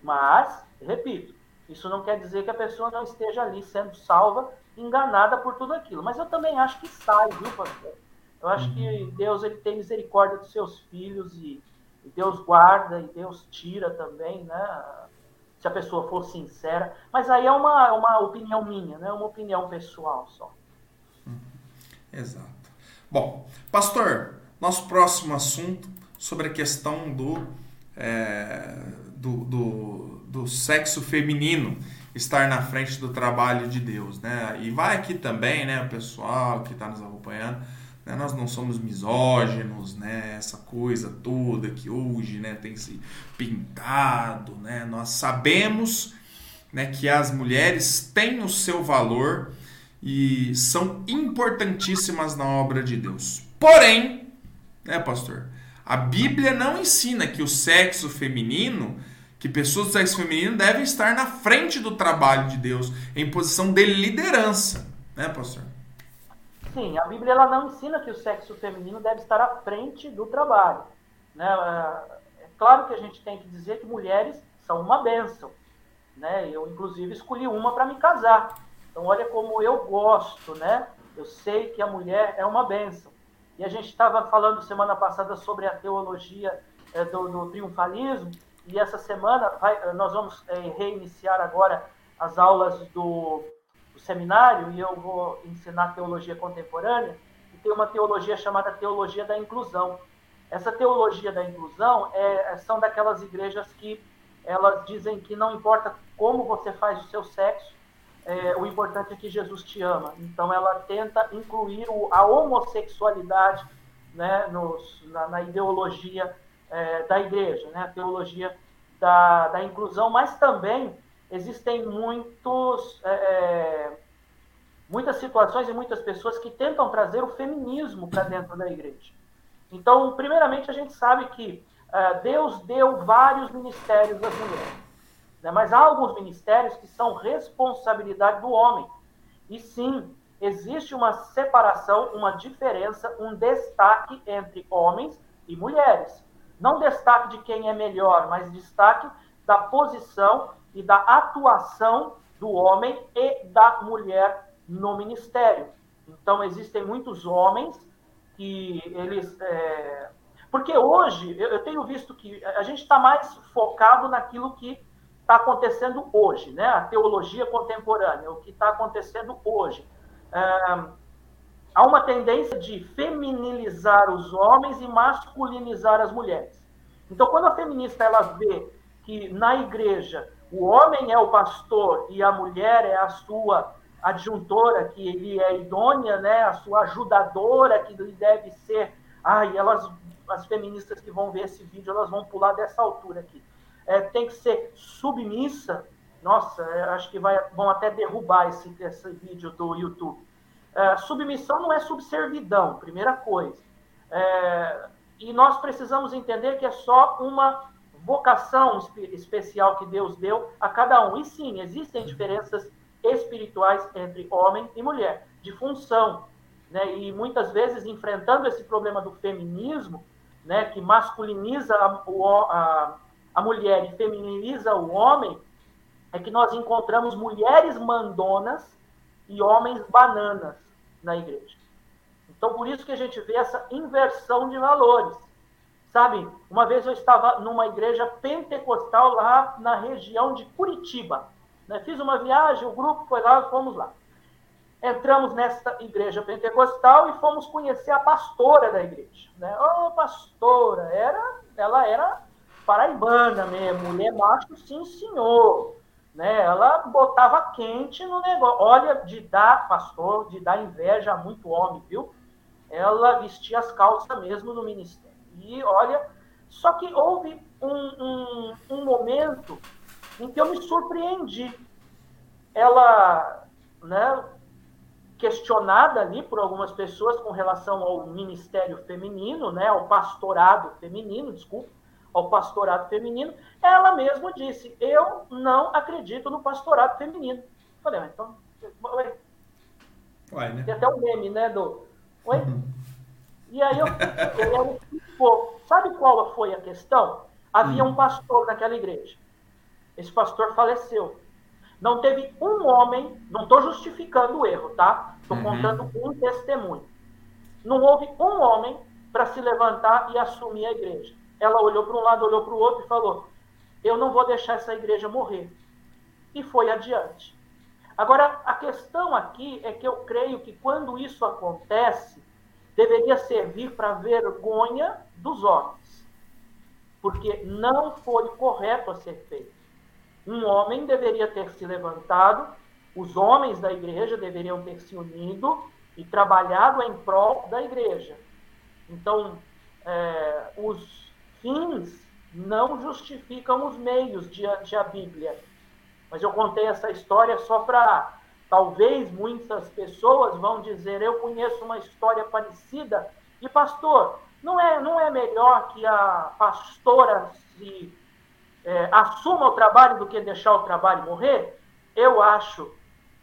Mas, repito, isso não quer dizer que a pessoa não esteja ali sendo salva, enganada por tudo aquilo. Mas eu também acho que sai, viu, pastor? Eu acho que uhum. Deus ele tem misericórdia dos seus filhos e, e Deus guarda e Deus tira também, né? Se a pessoa for sincera. Mas aí é uma, uma opinião minha, né? Uma opinião pessoal só. Uhum. Exato. Bom, pastor, nosso próximo assunto sobre a questão do, é, do, do, do sexo feminino estar na frente do trabalho de Deus, né? E vai aqui também, né, o pessoal que está nos acompanhando né? Nós não somos misóginos, né? Essa coisa toda que hoje, né, tem se pintado, né? Nós sabemos, né, que as mulheres têm o seu valor e são importantíssimas na obra de Deus. Porém, né, pastor? A Bíblia não ensina que o sexo feminino, que pessoas do sexo feminino devem estar na frente do trabalho de Deus, em posição de liderança, né, pastor? Sim, a Bíblia ela não ensina que o sexo feminino deve estar à frente do trabalho. Né? É, claro que a gente tem que dizer que mulheres são uma bênção. Né? Eu, inclusive, escolhi uma para me casar. Então, olha como eu gosto, né? Eu sei que a mulher é uma bênção. E a gente estava falando semana passada sobre a teologia é, do, do, triunfalismo, e essa semana vai, nós vamos é, reiniciar agora as aulas do seminário e eu vou ensinar teologia contemporânea, e tem uma teologia chamada teologia da inclusão. Essa teologia da inclusão é, é, são daquelas igrejas que elas dizem que não importa como você faz o seu sexo, é, o importante é que Jesus te ama. Então ela tenta incluir o, a homossexualidade né, nos, na, na, ideologia é, da igreja, né, a teologia da, da inclusão, mas também existem muitos, é, é, muitas situações e muitas pessoas que tentam trazer o feminismo para dentro da igreja. Então, primeiramente, a gente sabe que é, Deus deu vários ministérios às mulheres, né? mas há alguns ministérios que são responsabilidade do homem. E sim, existe uma separação, uma diferença, um destaque entre homens e mulheres. Não destaque de quem é melhor, mas destaque da posição e da atuação do homem e da mulher no ministério. Então, existem muitos homens que eles. É... Porque hoje, eu tenho visto que a gente está mais focado naquilo que está acontecendo hoje, né? A teologia contemporânea, o que está acontecendo hoje. É... Há uma tendência de feminilizar os homens e masculinizar as mulheres. Então, quando a feminista ela vê que na igreja o homem é o pastor e a mulher é a sua adjuntora, que ele é idônea, né? A sua ajudadora, que ele deve ser. Ai, elas, as feministas que vão ver esse vídeo, elas vão pular dessa altura aqui. É, tem que ser submissa. Nossa, é, acho que vai, vão até derrubar esse, esse vídeo do YouTube. É, submissão não é subservidão, primeira coisa. É, e nós precisamos entender que é só uma vocação especial que Deus deu a cada um. E sim, existem diferenças espirituais entre homem e mulher, de função. Né? E muitas vezes, enfrentando esse problema do feminismo, né, que masculiniza a, a, a mulher e femininiza o homem, é que nós encontramos mulheres mandonas e homens bananas na igreja. Então, por isso que a gente vê essa inversão de valores. Sabe, uma vez eu estava numa igreja pentecostal lá na região de Curitiba. Né? Fiz uma viagem, o grupo foi lá, fomos lá. Entramos nesta igreja pentecostal e fomos conhecer a pastora da igreja. Né? Oh, pastora, era, ela era paraibana mesmo, mulher macho, sim senhor. Né? Ela botava quente no negócio. Olha, de dar, pastor, de dar inveja a muito homem, viu? Ela vestia as calças mesmo no ministério. E olha, só que houve um, um, um momento em que eu me surpreendi. Ela, né, questionada ali por algumas pessoas com relação ao ministério feminino, né, ao pastorado feminino, desculpa, ao pastorado feminino, ela mesma disse: Eu não acredito no pastorado feminino. Falei, ah, então. Ué. Né? Tem até um meme, né? Do. Oi? Uhum. E aí eu, eu, sabe qual foi a questão? Havia um hum. pastor naquela igreja. Esse pastor faleceu. Não teve um homem, não estou justificando o erro, tá? Estou uhum. contando um testemunho. Não houve um homem para se levantar e assumir a igreja. Ela olhou para um lado, olhou para o outro e falou: Eu não vou deixar essa igreja morrer. E foi adiante. Agora, a questão aqui é que eu creio que quando isso acontece, deveria servir para vergonha dos homens, porque não foi correto a ser feito. Um homem deveria ter se levantado, os homens da igreja deveriam ter se unido e trabalhado em prol da igreja. Então, é, os fins não justificam os meios diante da Bíblia. Mas eu contei essa história só para Talvez muitas pessoas vão dizer: Eu conheço uma história parecida. E, pastor, não é, não é melhor que a pastora se é, assuma o trabalho do que deixar o trabalho morrer? Eu acho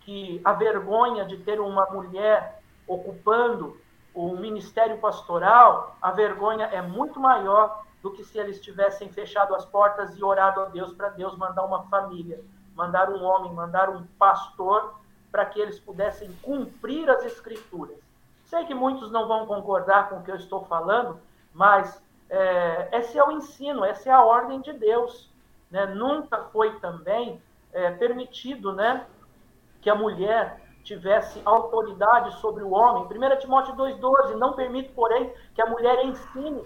que a vergonha de ter uma mulher ocupando o ministério pastoral, a vergonha é muito maior do que se eles tivessem fechado as portas e orado a Deus para Deus mandar uma família, mandar um homem, mandar um pastor para que eles pudessem cumprir as escrituras. Sei que muitos não vão concordar com o que eu estou falando, mas é, esse é o ensino, essa é a ordem de Deus. Né? Nunca foi também é, permitido né, que a mulher tivesse autoridade sobre o homem. 1 Timóteo 2,12, não permite, porém, que a mulher ensine,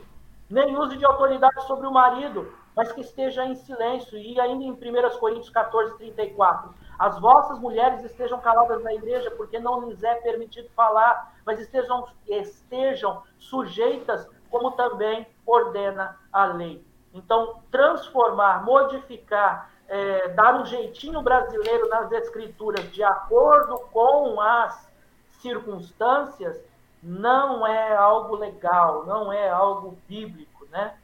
nem use de autoridade sobre o marido, mas que esteja em silêncio. E ainda em 1 Coríntios 14, 34, as vossas mulheres estejam caladas na igreja, porque não lhes é permitido falar, mas estejam, estejam sujeitas, como também ordena a lei. Então, transformar, modificar, é, dar um jeitinho brasileiro nas escrituras de acordo com as circunstâncias, não é algo legal, não é algo bíblico, né?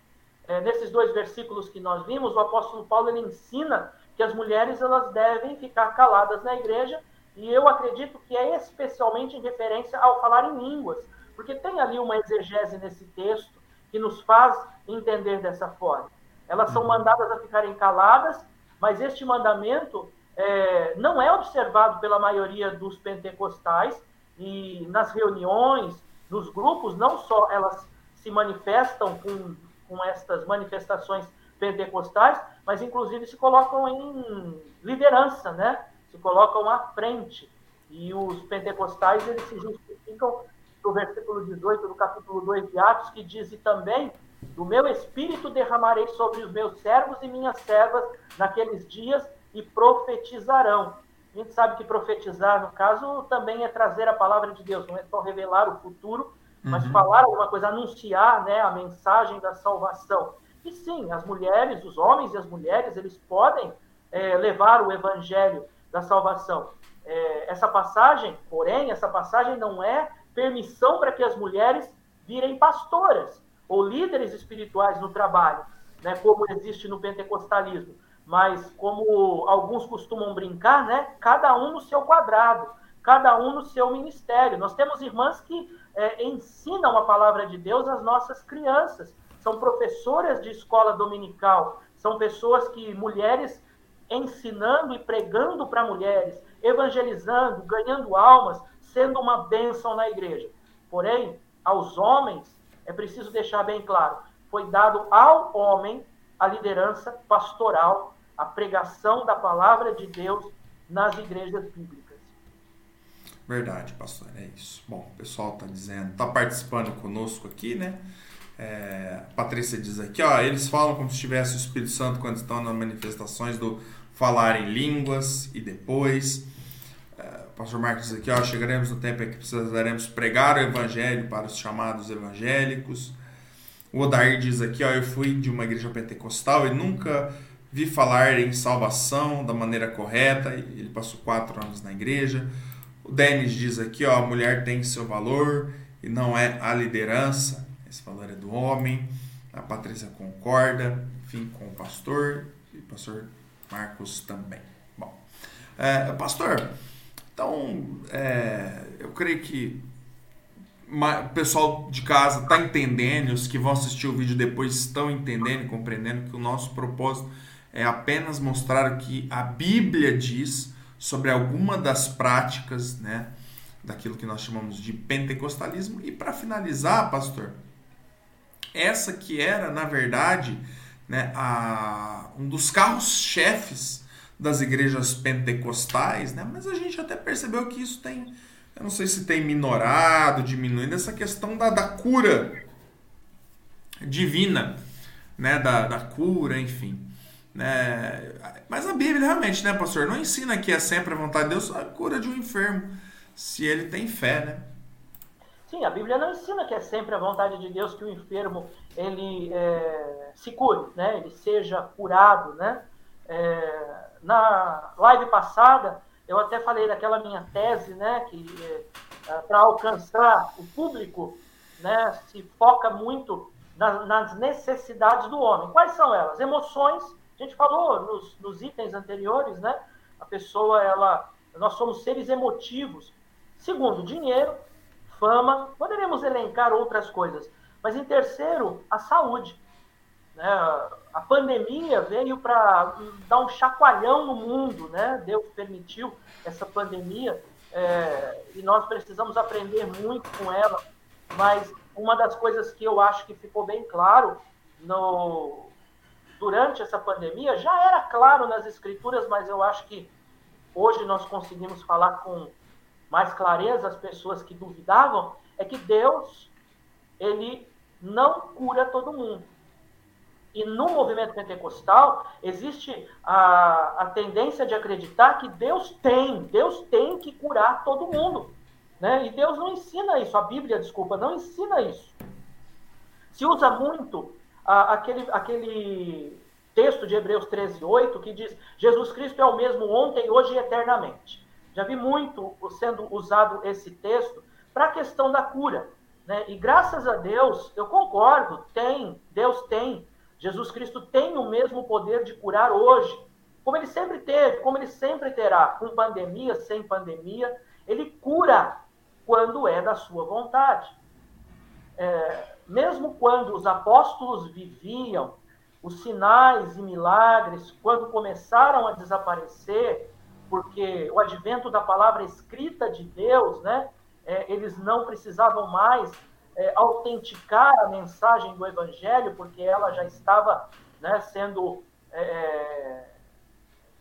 É, nesses dois versículos que nós vimos, o apóstolo Paulo ele ensina que as mulheres elas devem ficar caladas na igreja E eu acredito que é especialmente em referência ao falar em línguas, porque tem ali uma exegese nesse texto que nos faz entender dessa forma. Elas são uhum. mandadas a ficarem caladas, mas este mandamento é, não é observado pela maioria dos pentecostais e nas reuniões, nos grupos, não só elas se manifestam com, com estas manifestações pentecostais, mas inclusive se colocam em liderança, né? Se colocam à frente. E os pentecostais, eles se justificam no versículo 18 do capítulo 2 de Atos, que diz, e também do meu espírito derramarei sobre os meus servos e minhas servas naqueles dias e profetizarão. A gente sabe que profetizar, no caso, também é trazer a palavra de Deus, não é só revelar o futuro, mas uhum. falar alguma coisa, anunciar né, a mensagem da salvação. E sim, as mulheres, os homens e as mulheres, eles podem é, levar o evangelho da salvação. É, essa passagem, porém, essa passagem não é permissão para que as mulheres virem pastoras ou líderes espirituais no trabalho, né, como existe no pentecostalismo. Mas, como alguns costumam brincar, né, cada um no seu quadrado, cada um no seu ministério. Nós temos irmãs que é, ensinam a palavra de Deus às nossas crianças são professoras de escola dominical, são pessoas que, mulheres, ensinando e pregando para mulheres, evangelizando, ganhando almas, sendo uma bênção na igreja. Porém, aos homens, é preciso deixar bem claro, foi dado ao homem a liderança pastoral, a pregação da palavra de Deus nas igrejas bíblicas. Verdade, pastor, é isso. Bom, o pessoal está dizendo, está participando conosco aqui, né? É, Patrícia diz aqui, ó, eles falam como se tivesse o Espírito Santo quando estão nas manifestações do falar em línguas e depois. É, Pastor Marcos diz aqui, ó, chegaremos no tempo em que precisaremos pregar o evangelho para os chamados evangélicos. O Odair diz aqui, ó, eu fui de uma igreja pentecostal e nunca vi falar em salvação da maneira correta. Ele passou quatro anos na igreja. O Denis diz aqui, ó, a mulher tem seu valor e não é a liderança esse valor é do homem. A Patrícia concorda, enfim, com o pastor e o pastor Marcos também. Bom, é, pastor, então é, eu creio que o pessoal de casa está entendendo, os que vão assistir o vídeo depois estão entendendo e compreendendo que o nosso propósito é apenas mostrar o que a Bíblia diz sobre alguma das práticas, né, daquilo que nós chamamos de pentecostalismo. E para finalizar, pastor, essa que era, na verdade, né, a, um dos carros-chefes das igrejas pentecostais, né? mas a gente até percebeu que isso tem, eu não sei se tem minorado, diminuindo, essa questão da, da cura divina, né? da, da cura, enfim. Né? Mas a Bíblia realmente, né, pastor, não ensina que é sempre a vontade de Deus a cura de um enfermo, se ele tem fé, né? Sim, a Bíblia não ensina que é sempre a vontade de Deus que o enfermo ele é, se cure, né? Ele seja curado, né? É, na live passada eu até falei daquela minha tese, né? Que é, para alcançar o público, né? Se foca muito nas, nas, necessidades do homem. Quais são elas? Emoções. A gente falou nos, nos itens anteriores, né? A pessoa, ela, nós somos seres emotivos. Segundo, dinheiro fama, poderíamos elencar outras coisas. Mas em terceiro, a saúde. Né? A pandemia veio para dar um chacoalhão no mundo, né? Deus permitiu essa pandemia é, e nós precisamos aprender muito com ela. Mas uma das coisas que eu acho que ficou bem claro no, durante essa pandemia já era claro nas escrituras, mas eu acho que hoje nós conseguimos falar com mais clareza as pessoas que duvidavam, é que Deus, ele não cura todo mundo. E no movimento pentecostal existe a, a tendência de acreditar que Deus tem, Deus tem que curar todo mundo. Né? E Deus não ensina isso, a Bíblia, desculpa, não ensina isso. Se usa muito aquele, aquele texto de Hebreus 13, 8, que diz: Jesus Cristo é o mesmo ontem, hoje e eternamente. Já vi muito sendo usado esse texto para a questão da cura. Né? E graças a Deus, eu concordo, tem, Deus tem, Jesus Cristo tem o mesmo poder de curar hoje. como ele sempre teve, como ele sempre terá, com pandemia, sem pandemia, ele cura quando é da sua vontade. É, mesmo quando os apóstolos viviam, os sinais e milagres, quando começaram a desaparecer, porque o advento da palavra escrita de Deus, né, é, eles não precisavam mais é, autenticar a mensagem do Evangelho, porque ela já estava né, sendo é, é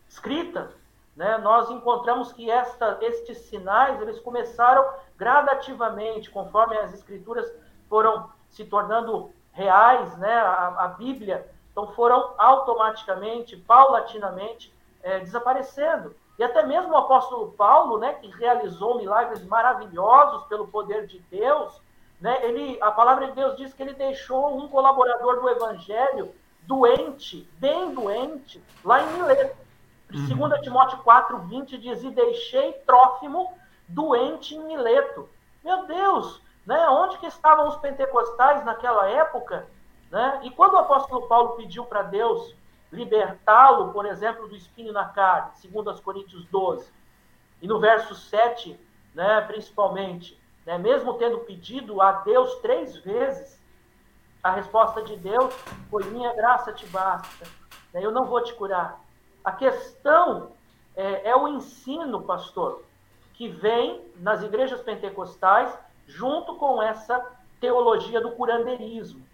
escrita. Né, nós encontramos que esta, estes sinais eles começaram gradativamente, conforme as escrituras foram se tornando reais, né, a, a Bíblia, então foram automaticamente, paulatinamente, é, desaparecendo. E até mesmo o apóstolo Paulo, né, que realizou milagres maravilhosos pelo poder de Deus, né, ele, a palavra de Deus diz que ele deixou um colaborador do evangelho doente, bem doente, lá em Mileto. Uhum. 2 Timóteo 4, 20 diz: E deixei Trófimo doente em Mileto. Meu Deus, né, onde que estavam os pentecostais naquela época? Né? E quando o apóstolo Paulo pediu para Deus libertá-lo, por exemplo, do espinho na carne, segundo as Coríntios 12. E no verso 7, né, principalmente, né, mesmo tendo pedido a Deus três vezes, a resposta de Deus foi: Minha graça te basta, né, eu não vou te curar. A questão é, é o ensino, pastor, que vem nas igrejas pentecostais junto com essa teologia do curandeirismo.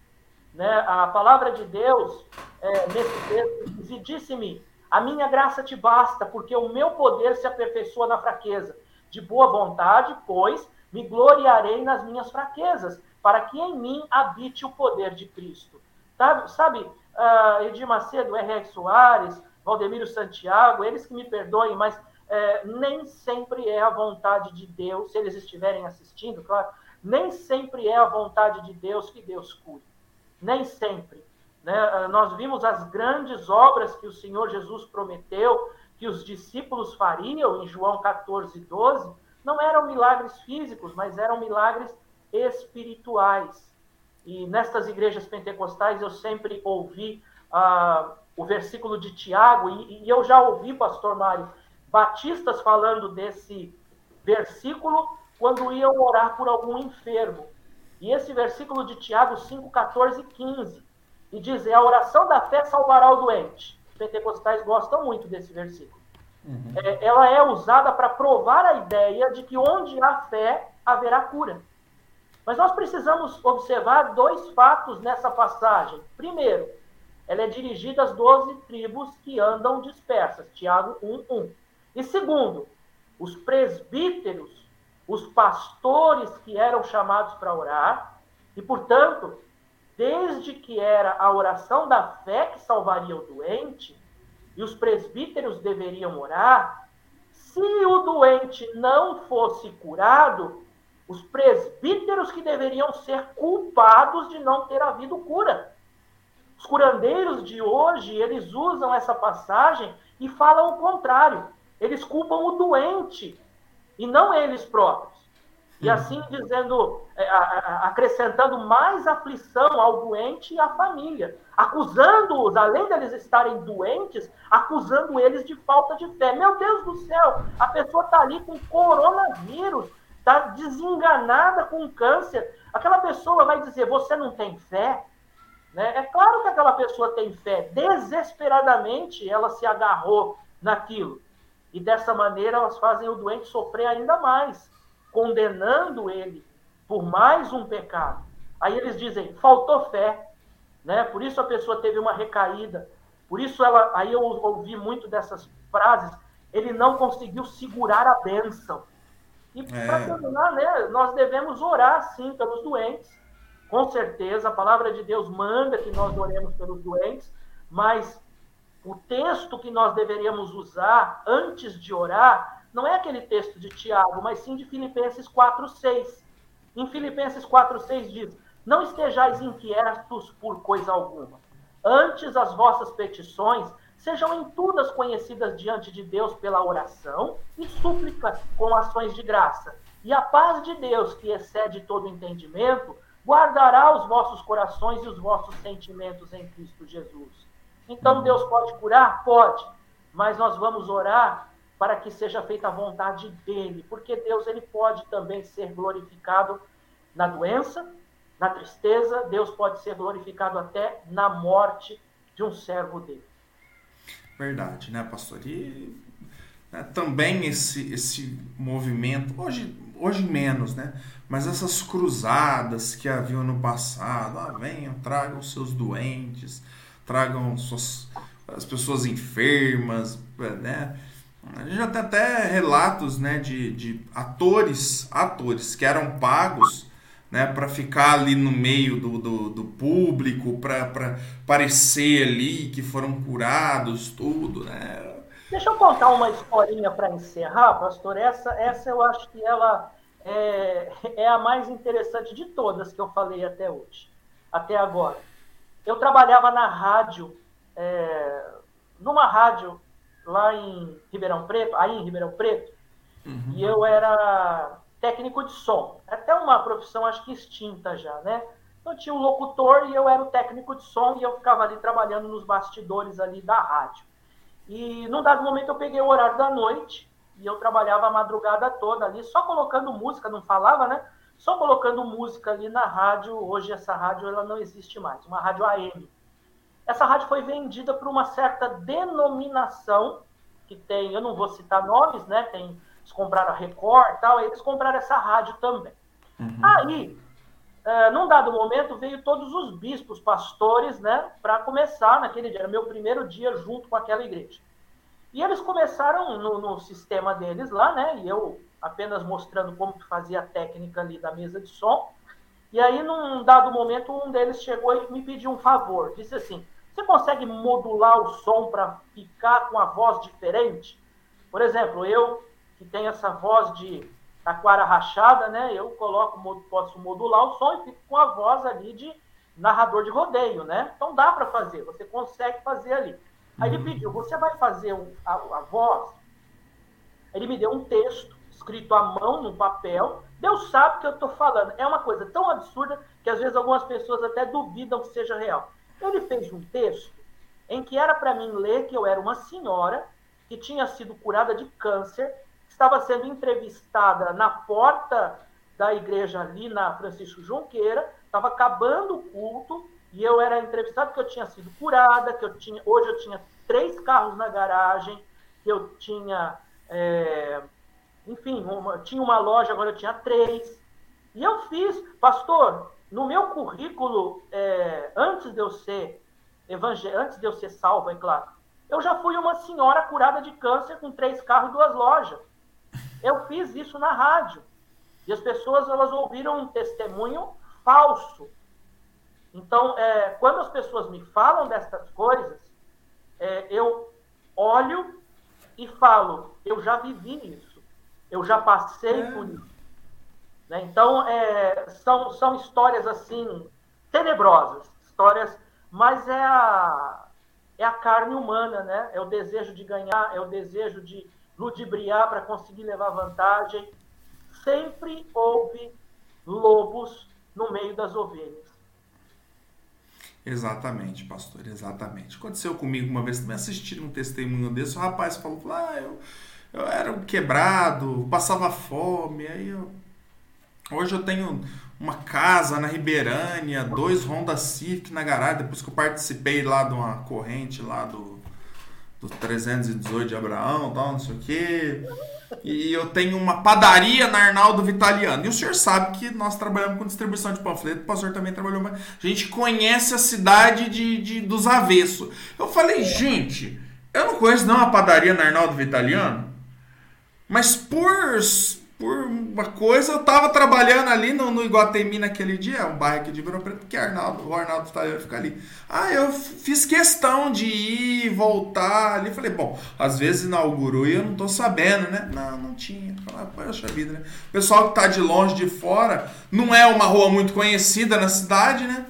Né? A palavra de Deus, é, nesse texto, disse-me: A minha graça te basta, porque o meu poder se aperfeiçoa na fraqueza. De boa vontade, pois, me gloriarei nas minhas fraquezas, para que em mim habite o poder de Cristo. Tá? Sabe, uh, Edir Macedo, R.R. Soares, Valdemiro Santiago, eles que me perdoem, mas é, nem sempre é a vontade de Deus, se eles estiverem assistindo, claro, nem sempre é a vontade de Deus que Deus cure nem sempre. Né? Ah, nós vimos as grandes obras que o Senhor Jesus prometeu que os discípulos fariam em João 14, 12, não eram milagres físicos, mas eram milagres espirituais. E nestas igrejas pentecostais eu sempre ouvi ah, o versículo de Tiago, e, e eu já ouvi, pastor Mário, batistas falando desse versículo quando iam orar por algum enfermo. E esse versículo de Tiago 5, 14 e 15, e diz: é, A oração da fé salvará o doente. Os pentecostais gostam muito desse versículo. Uhum. É, ela é usada para provar a ideia de que onde há fé, haverá cura. Mas nós precisamos observar dois fatos nessa passagem. Primeiro, ela é dirigida às doze tribos que andam dispersas, Tiago 1, 1. E segundo, os presbíteros os pastores que eram chamados para orar, e, portanto, desde que era a oração da fé que salvaria o doente, e os presbíteros deveriam orar, se o doente não fosse curado, os presbíteros que deveriam ser culpados de não ter havido cura. Os curandeiros de hoje, eles usam essa passagem e falam o contrário. Eles culpam o doente e não eles próprios. E uhum. assim dizendo, é, acrescentando mais aflição ao doente e à família, acusando-os, além deles estarem doentes, acusando eles de falta de fé. Meu Deus do céu, a pessoa está ali com coronavírus, está desenganada com câncer. Aquela pessoa vai dizer: Você não tem fé? Né? É claro que aquela pessoa tem fé, desesperadamente ela se agarrou naquilo. E dessa maneira elas fazem o doente sofrer ainda mais, condenando ele por mais um pecado. Aí eles dizem, faltou fé, né? Por isso a pessoa teve uma recaída. Por isso ela, aí eu ouvi muito dessas frases, ele não conseguiu segurar a bênção. E é. para terminar, né, nós devemos orar sim pelos doentes. Com certeza, a palavra de Deus manda que nós oremos pelos doentes, mas o texto que nós deveríamos usar antes de orar não é aquele texto de Tiago, mas sim de Filipenses 4:6. Em Filipenses 4:6 diz: Não estejais inquietos por coisa alguma. Antes as vossas petições sejam em todas conhecidas diante de Deus pela oração e súplica com ações de graça. E a paz de Deus, que excede todo entendimento, guardará os vossos corações e os vossos sentimentos em Cristo Jesus. Então Deus pode curar? Pode. mas nós vamos orar para que seja feita a vontade dele, porque Deus ele pode também ser glorificado na doença, na tristeza, Deus pode ser glorificado até na morte de um servo dele. Verdade, né, pastor? E né, também esse, esse movimento, hoje, hoje menos, né? Mas essas cruzadas que haviam no passado, ah, venham, tragam seus doentes, tragam suas, as pessoas enfermas, né? A gente já tem até relatos né, de, de atores, atores que eram pagos né, para ficar ali no meio do, do, do público, para parecer ali que foram curados, tudo, né? Deixa eu contar uma historinha para encerrar, pastor. Essa, essa eu acho que ela é, é a mais interessante de todas que eu falei até hoje, até agora. Eu trabalhava na rádio, é, numa rádio lá em Ribeirão Preto, aí em Ribeirão Preto, uhum. e eu era técnico de som. É até uma profissão, acho que extinta já, né? Então tinha um locutor e eu era o técnico de som e eu ficava ali trabalhando nos bastidores ali da rádio. E num dado momento eu peguei o horário da noite e eu trabalhava a madrugada toda ali, só colocando música, não falava, né? Só colocando música ali na rádio. Hoje essa rádio ela não existe mais, uma rádio AM. Essa rádio foi vendida para uma certa denominação que tem, eu não vou citar nomes, né? Tem, eles compraram a Record tal, eles compraram essa rádio também. Uhum. Aí, uh, num dado momento, veio todos os bispos, pastores, né? Para começar naquele dia, era meu primeiro dia junto com aquela igreja. E eles começaram no, no, sistema deles lá, né? E eu apenas mostrando como que fazia a técnica ali da mesa de som. E aí, num dado momento, um deles chegou e me pediu um favor. Disse assim: Você consegue modular o som para ficar com a voz diferente? Por exemplo, eu que tenho essa voz de taquara rachada, né? Eu coloco, posso modular o som e fico com a voz ali de narrador de rodeio, né? Então dá para fazer, você consegue fazer ali. Aí ele uhum. pediu, você vai fazer a, a voz? Ele me deu um texto escrito à mão no papel. Deus sabe que eu estou falando. É uma coisa tão absurda que às vezes algumas pessoas até duvidam que seja real. Ele fez um texto em que era para mim ler que eu era uma senhora que tinha sido curada de câncer, estava sendo entrevistada na porta da igreja ali na Francisco Junqueira, estava acabando o culto e eu era entrevistado que eu tinha sido curada, que eu tinha hoje eu tinha três carros na garagem, que eu tinha, é, enfim, uma, tinha uma loja, agora eu tinha três. E eu fiz, pastor, no meu currículo, é, antes de eu ser evangel... antes de eu ser salvo, é claro, eu já fui uma senhora curada de câncer com três carros e duas lojas. Eu fiz isso na rádio. E as pessoas elas ouviram um testemunho falso. Então, é, quando as pessoas me falam dessas coisas, é, eu olho e falo, eu já vivi isso, eu já passei é. por isso. Né? Então, é, são, são histórias assim, tenebrosas, histórias, mas é a, é a carne humana, né? é o desejo de ganhar, é o desejo de ludibriar para conseguir levar vantagem. Sempre houve lobos no meio das ovelhas. Exatamente, pastor, exatamente. Aconteceu comigo uma vez também assistiram um testemunho desse, o rapaz falou, ah, eu, eu era um quebrado, passava fome, aí eu... Hoje eu tenho uma casa na Ribeirânia, dois Honda Civic na garagem, depois que eu participei lá de uma corrente lá do, do 318 de Abraão, tal, não sei o quê. E eu tenho uma padaria na Arnaldo Vitaliano. E o senhor sabe que nós trabalhamos com distribuição de panfleto, o pastor também trabalhou. A gente conhece a cidade de, de dos avessos. Eu falei, gente, eu não conheço não a padaria na Arnaldo Vitaliano, mas por por uma coisa, eu tava trabalhando ali no, no Iguatemi naquele dia, um bairro aqui de Ribeirão Preto, porque Arnaldo, o Arnaldo tá, ficar ali. Ah, eu fiz questão de ir, voltar ali. Falei, bom, às vezes inaugurou e eu não tô sabendo, né? Não, não tinha. Falei, ah, poxa vida, né? O pessoal que tá de longe, de fora, não é uma rua muito conhecida na cidade, né?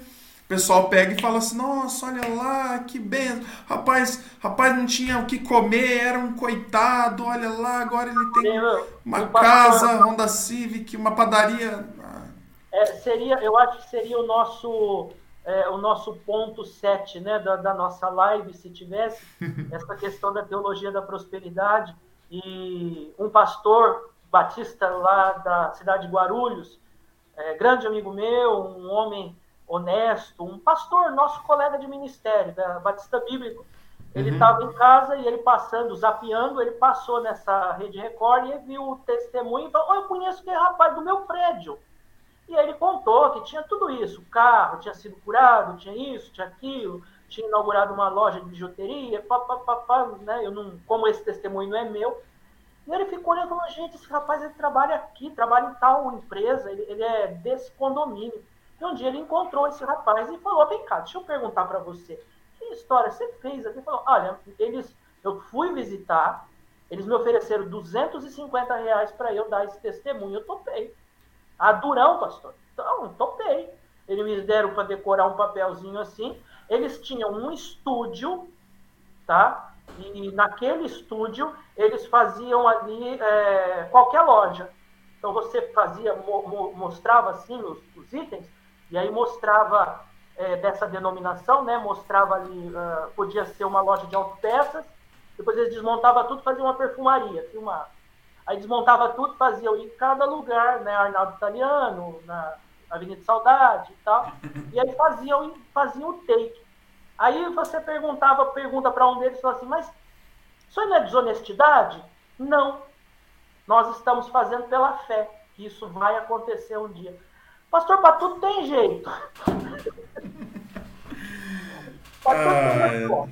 Pessoal pega e fala assim: nossa, olha lá, que benção. Rapaz, rapaz não tinha o que comer, era um coitado, olha lá, agora ele tem uma casa, Honda Civic, uma padaria. É, seria, eu acho que seria o nosso é, o nosso ponto 7 né, da, da, nossa live, se tivesse, essa questão da teologia da prosperidade. E um pastor batista lá da cidade de Guarulhos, é, grande amigo meu, um homem honesto, um pastor, nosso colega de ministério, da Batista Bíblico, ele estava uhum. em casa e ele passando, zapeando, ele passou nessa rede Record e viu o testemunho e falou: oh, Eu conheço aquele rapaz do meu prédio. E aí ele contou que tinha tudo isso: o carro tinha sido curado, tinha isso, tinha aquilo, tinha inaugurado uma loja de bijuteria, papapá, né? Eu não, como esse testemunho não é meu. E ele ficou olhando e falou: Gente, esse rapaz ele trabalha aqui, trabalha em tal empresa, ele, ele é desse condomínio. E um dia ele encontrou esse rapaz e falou: Vem cá, deixa eu perguntar para você que história você fez aqui? Falou, olha, eles, eu fui visitar, eles me ofereceram 250 reais para eu dar esse testemunho, eu topei. Ah, durão, pastor? Então, eu topei. Eles me deram para decorar um papelzinho assim. Eles tinham um estúdio, tá? E naquele estúdio eles faziam ali é, qualquer loja. Então você fazia, mo, mostrava assim os, os itens, e aí mostrava é, dessa denominação, né? Mostrava ali, uh, podia ser uma loja de autopeças, depois eles desmontavam tudo, faziam uma perfumaria, filmava. Aí desmontava tudo, faziam em cada lugar, né? Arnaldo Italiano, na Avenida Saudade e tal. E aí faziam, faziam o take. Aí você perguntava, pergunta para um deles, falou assim, mas isso não é desonestidade? Não. Nós estamos fazendo pela fé, que isso vai acontecer um dia. Pastor, para tudo tem jeito. ah,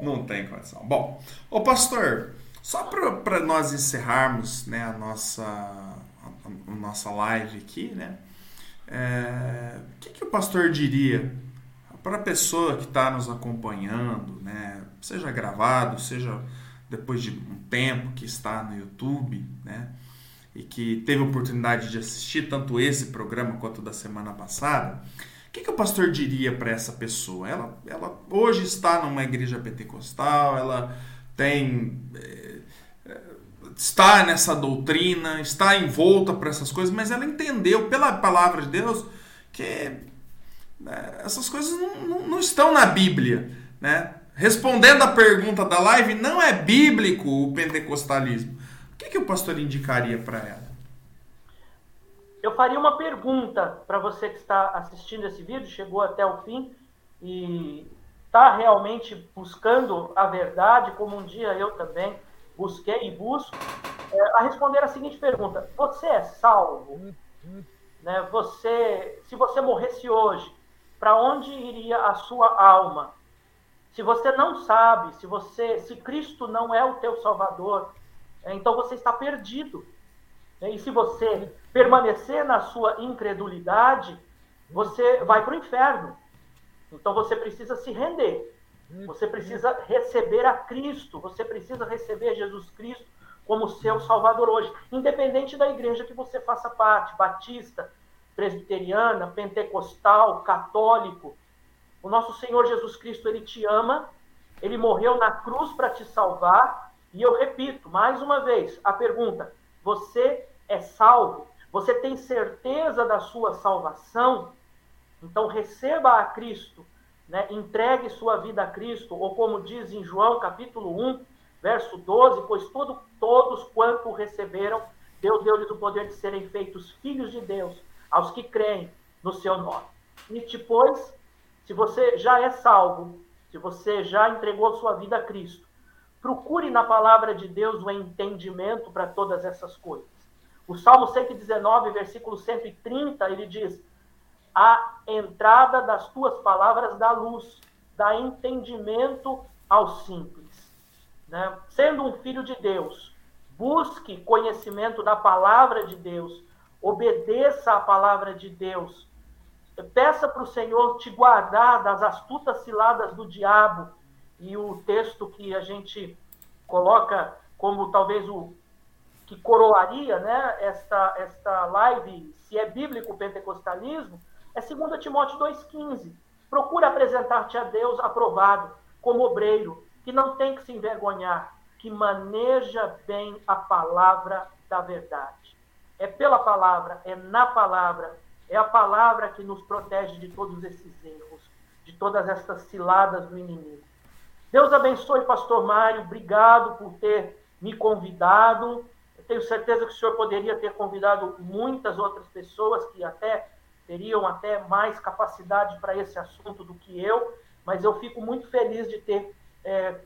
não tem condição. Bom, o pastor, só para nós encerrarmos né, a, nossa, a, a nossa live aqui, né? É, o que, que o pastor diria para a pessoa que está nos acompanhando, né? Seja gravado, seja depois de um tempo que está no YouTube, né? E que teve oportunidade de assistir tanto esse programa quanto da semana passada, o que, que o pastor diria para essa pessoa? Ela, ela hoje está numa igreja pentecostal, ela tem. É, está nessa doutrina, está envolta por essas coisas, mas ela entendeu pela palavra de Deus que é, essas coisas não, não, não estão na Bíblia. Né? Respondendo a pergunta da live, não é bíblico o pentecostalismo que, que o pastor indicaria para ela? Eu faria uma pergunta para você que está assistindo esse vídeo, chegou até o fim e está realmente buscando a verdade, como um dia eu também busquei e busco, é, a responder a seguinte pergunta: Você é salvo? Né? Você, se você morresse hoje, para onde iria a sua alma? Se você não sabe, se você, se Cristo não é o teu Salvador, então você está perdido. É, e se você permanecer na sua incredulidade, você vai para o inferno. Então você precisa se render. Você precisa receber a Cristo. Você precisa receber Jesus Cristo como seu Salvador hoje. Independente da igreja que você faça parte batista, presbiteriana, pentecostal, católico. O nosso Senhor Jesus Cristo, ele te ama. Ele morreu na cruz para te salvar e eu repito mais uma vez a pergunta: você é salvo? Você tem certeza da sua salvação? Então receba a Cristo, né? entregue sua vida a Cristo, ou como diz em João capítulo 1, verso 12, pois todo, todos quanto receberam, Deus deu-lhes o poder de serem feitos filhos de Deus, aos que creem no seu nome. E depois, se você já é salvo, se você já entregou sua vida a Cristo, Procure na palavra de Deus o entendimento para todas essas coisas. O Salmo 119, versículo 130, ele diz: A entrada das tuas palavras dá luz, dá entendimento aos simples. Né? Sendo um filho de Deus, busque conhecimento da palavra de Deus, obedeça à palavra de Deus, peça para o Senhor te guardar das astutas ciladas do diabo e o texto que a gente coloca como talvez o que coroaria né, esta, esta live, se é bíblico o pentecostalismo, é 2 Timóteo 2,15. Procura apresentar-te a Deus aprovado, como obreiro, que não tem que se envergonhar, que maneja bem a palavra da verdade. É pela palavra, é na palavra, É a palavra que nos protege de todos esses erros, de todas essas ciladas do inimigo. Deus abençoe, Pastor Mário. Obrigado por ter me convidado. Eu tenho certeza que o senhor poderia ter convidado muitas outras pessoas que até teriam até mais capacidade para esse assunto do que eu, mas eu fico muito feliz de ter é,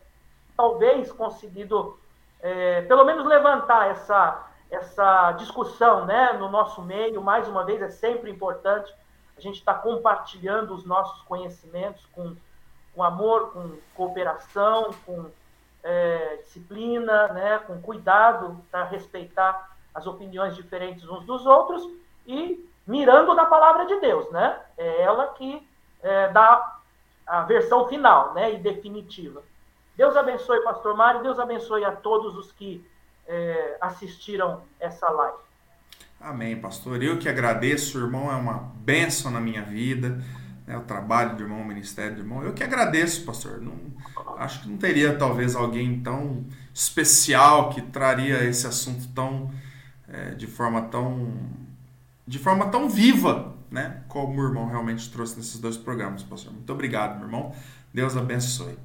talvez conseguido é, pelo menos levantar essa essa discussão né, no nosso meio, mais uma vez, é sempre importante a gente estar tá compartilhando os nossos conhecimentos com, com amor, com cooperação, com é, disciplina, né, com cuidado para respeitar as opiniões diferentes uns dos outros e mirando na palavra de Deus, né? É ela que é, dá a versão final, né, e definitiva. Deus abençoe, Pastor Mário, Deus abençoe a todos os que é, assistiram essa live. Amém, pastor. Eu que agradeço, irmão é uma bênção na minha vida, né, o trabalho do irmão, o ministério do irmão. Eu que agradeço, pastor. Não, acho que não teria talvez alguém tão especial que traria esse assunto tão é, de forma tão de forma tão viva, né, como o irmão realmente trouxe nesses dois programas, pastor. Muito obrigado, meu irmão. Deus abençoe.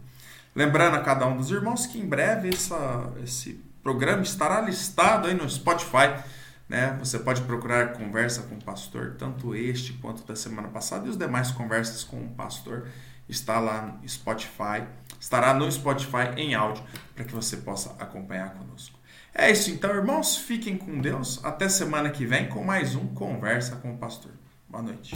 Lembrando a cada um dos irmãos que em breve essa, esse programa estará listado aí no Spotify. Né? Você pode procurar Conversa com o Pastor, tanto este quanto da semana passada e os demais conversas com o pastor está lá no Spotify, estará no Spotify em áudio para que você possa acompanhar conosco. É isso então, irmãos, fiquem com Deus. Até semana que vem com mais um Conversa com o Pastor. Boa noite.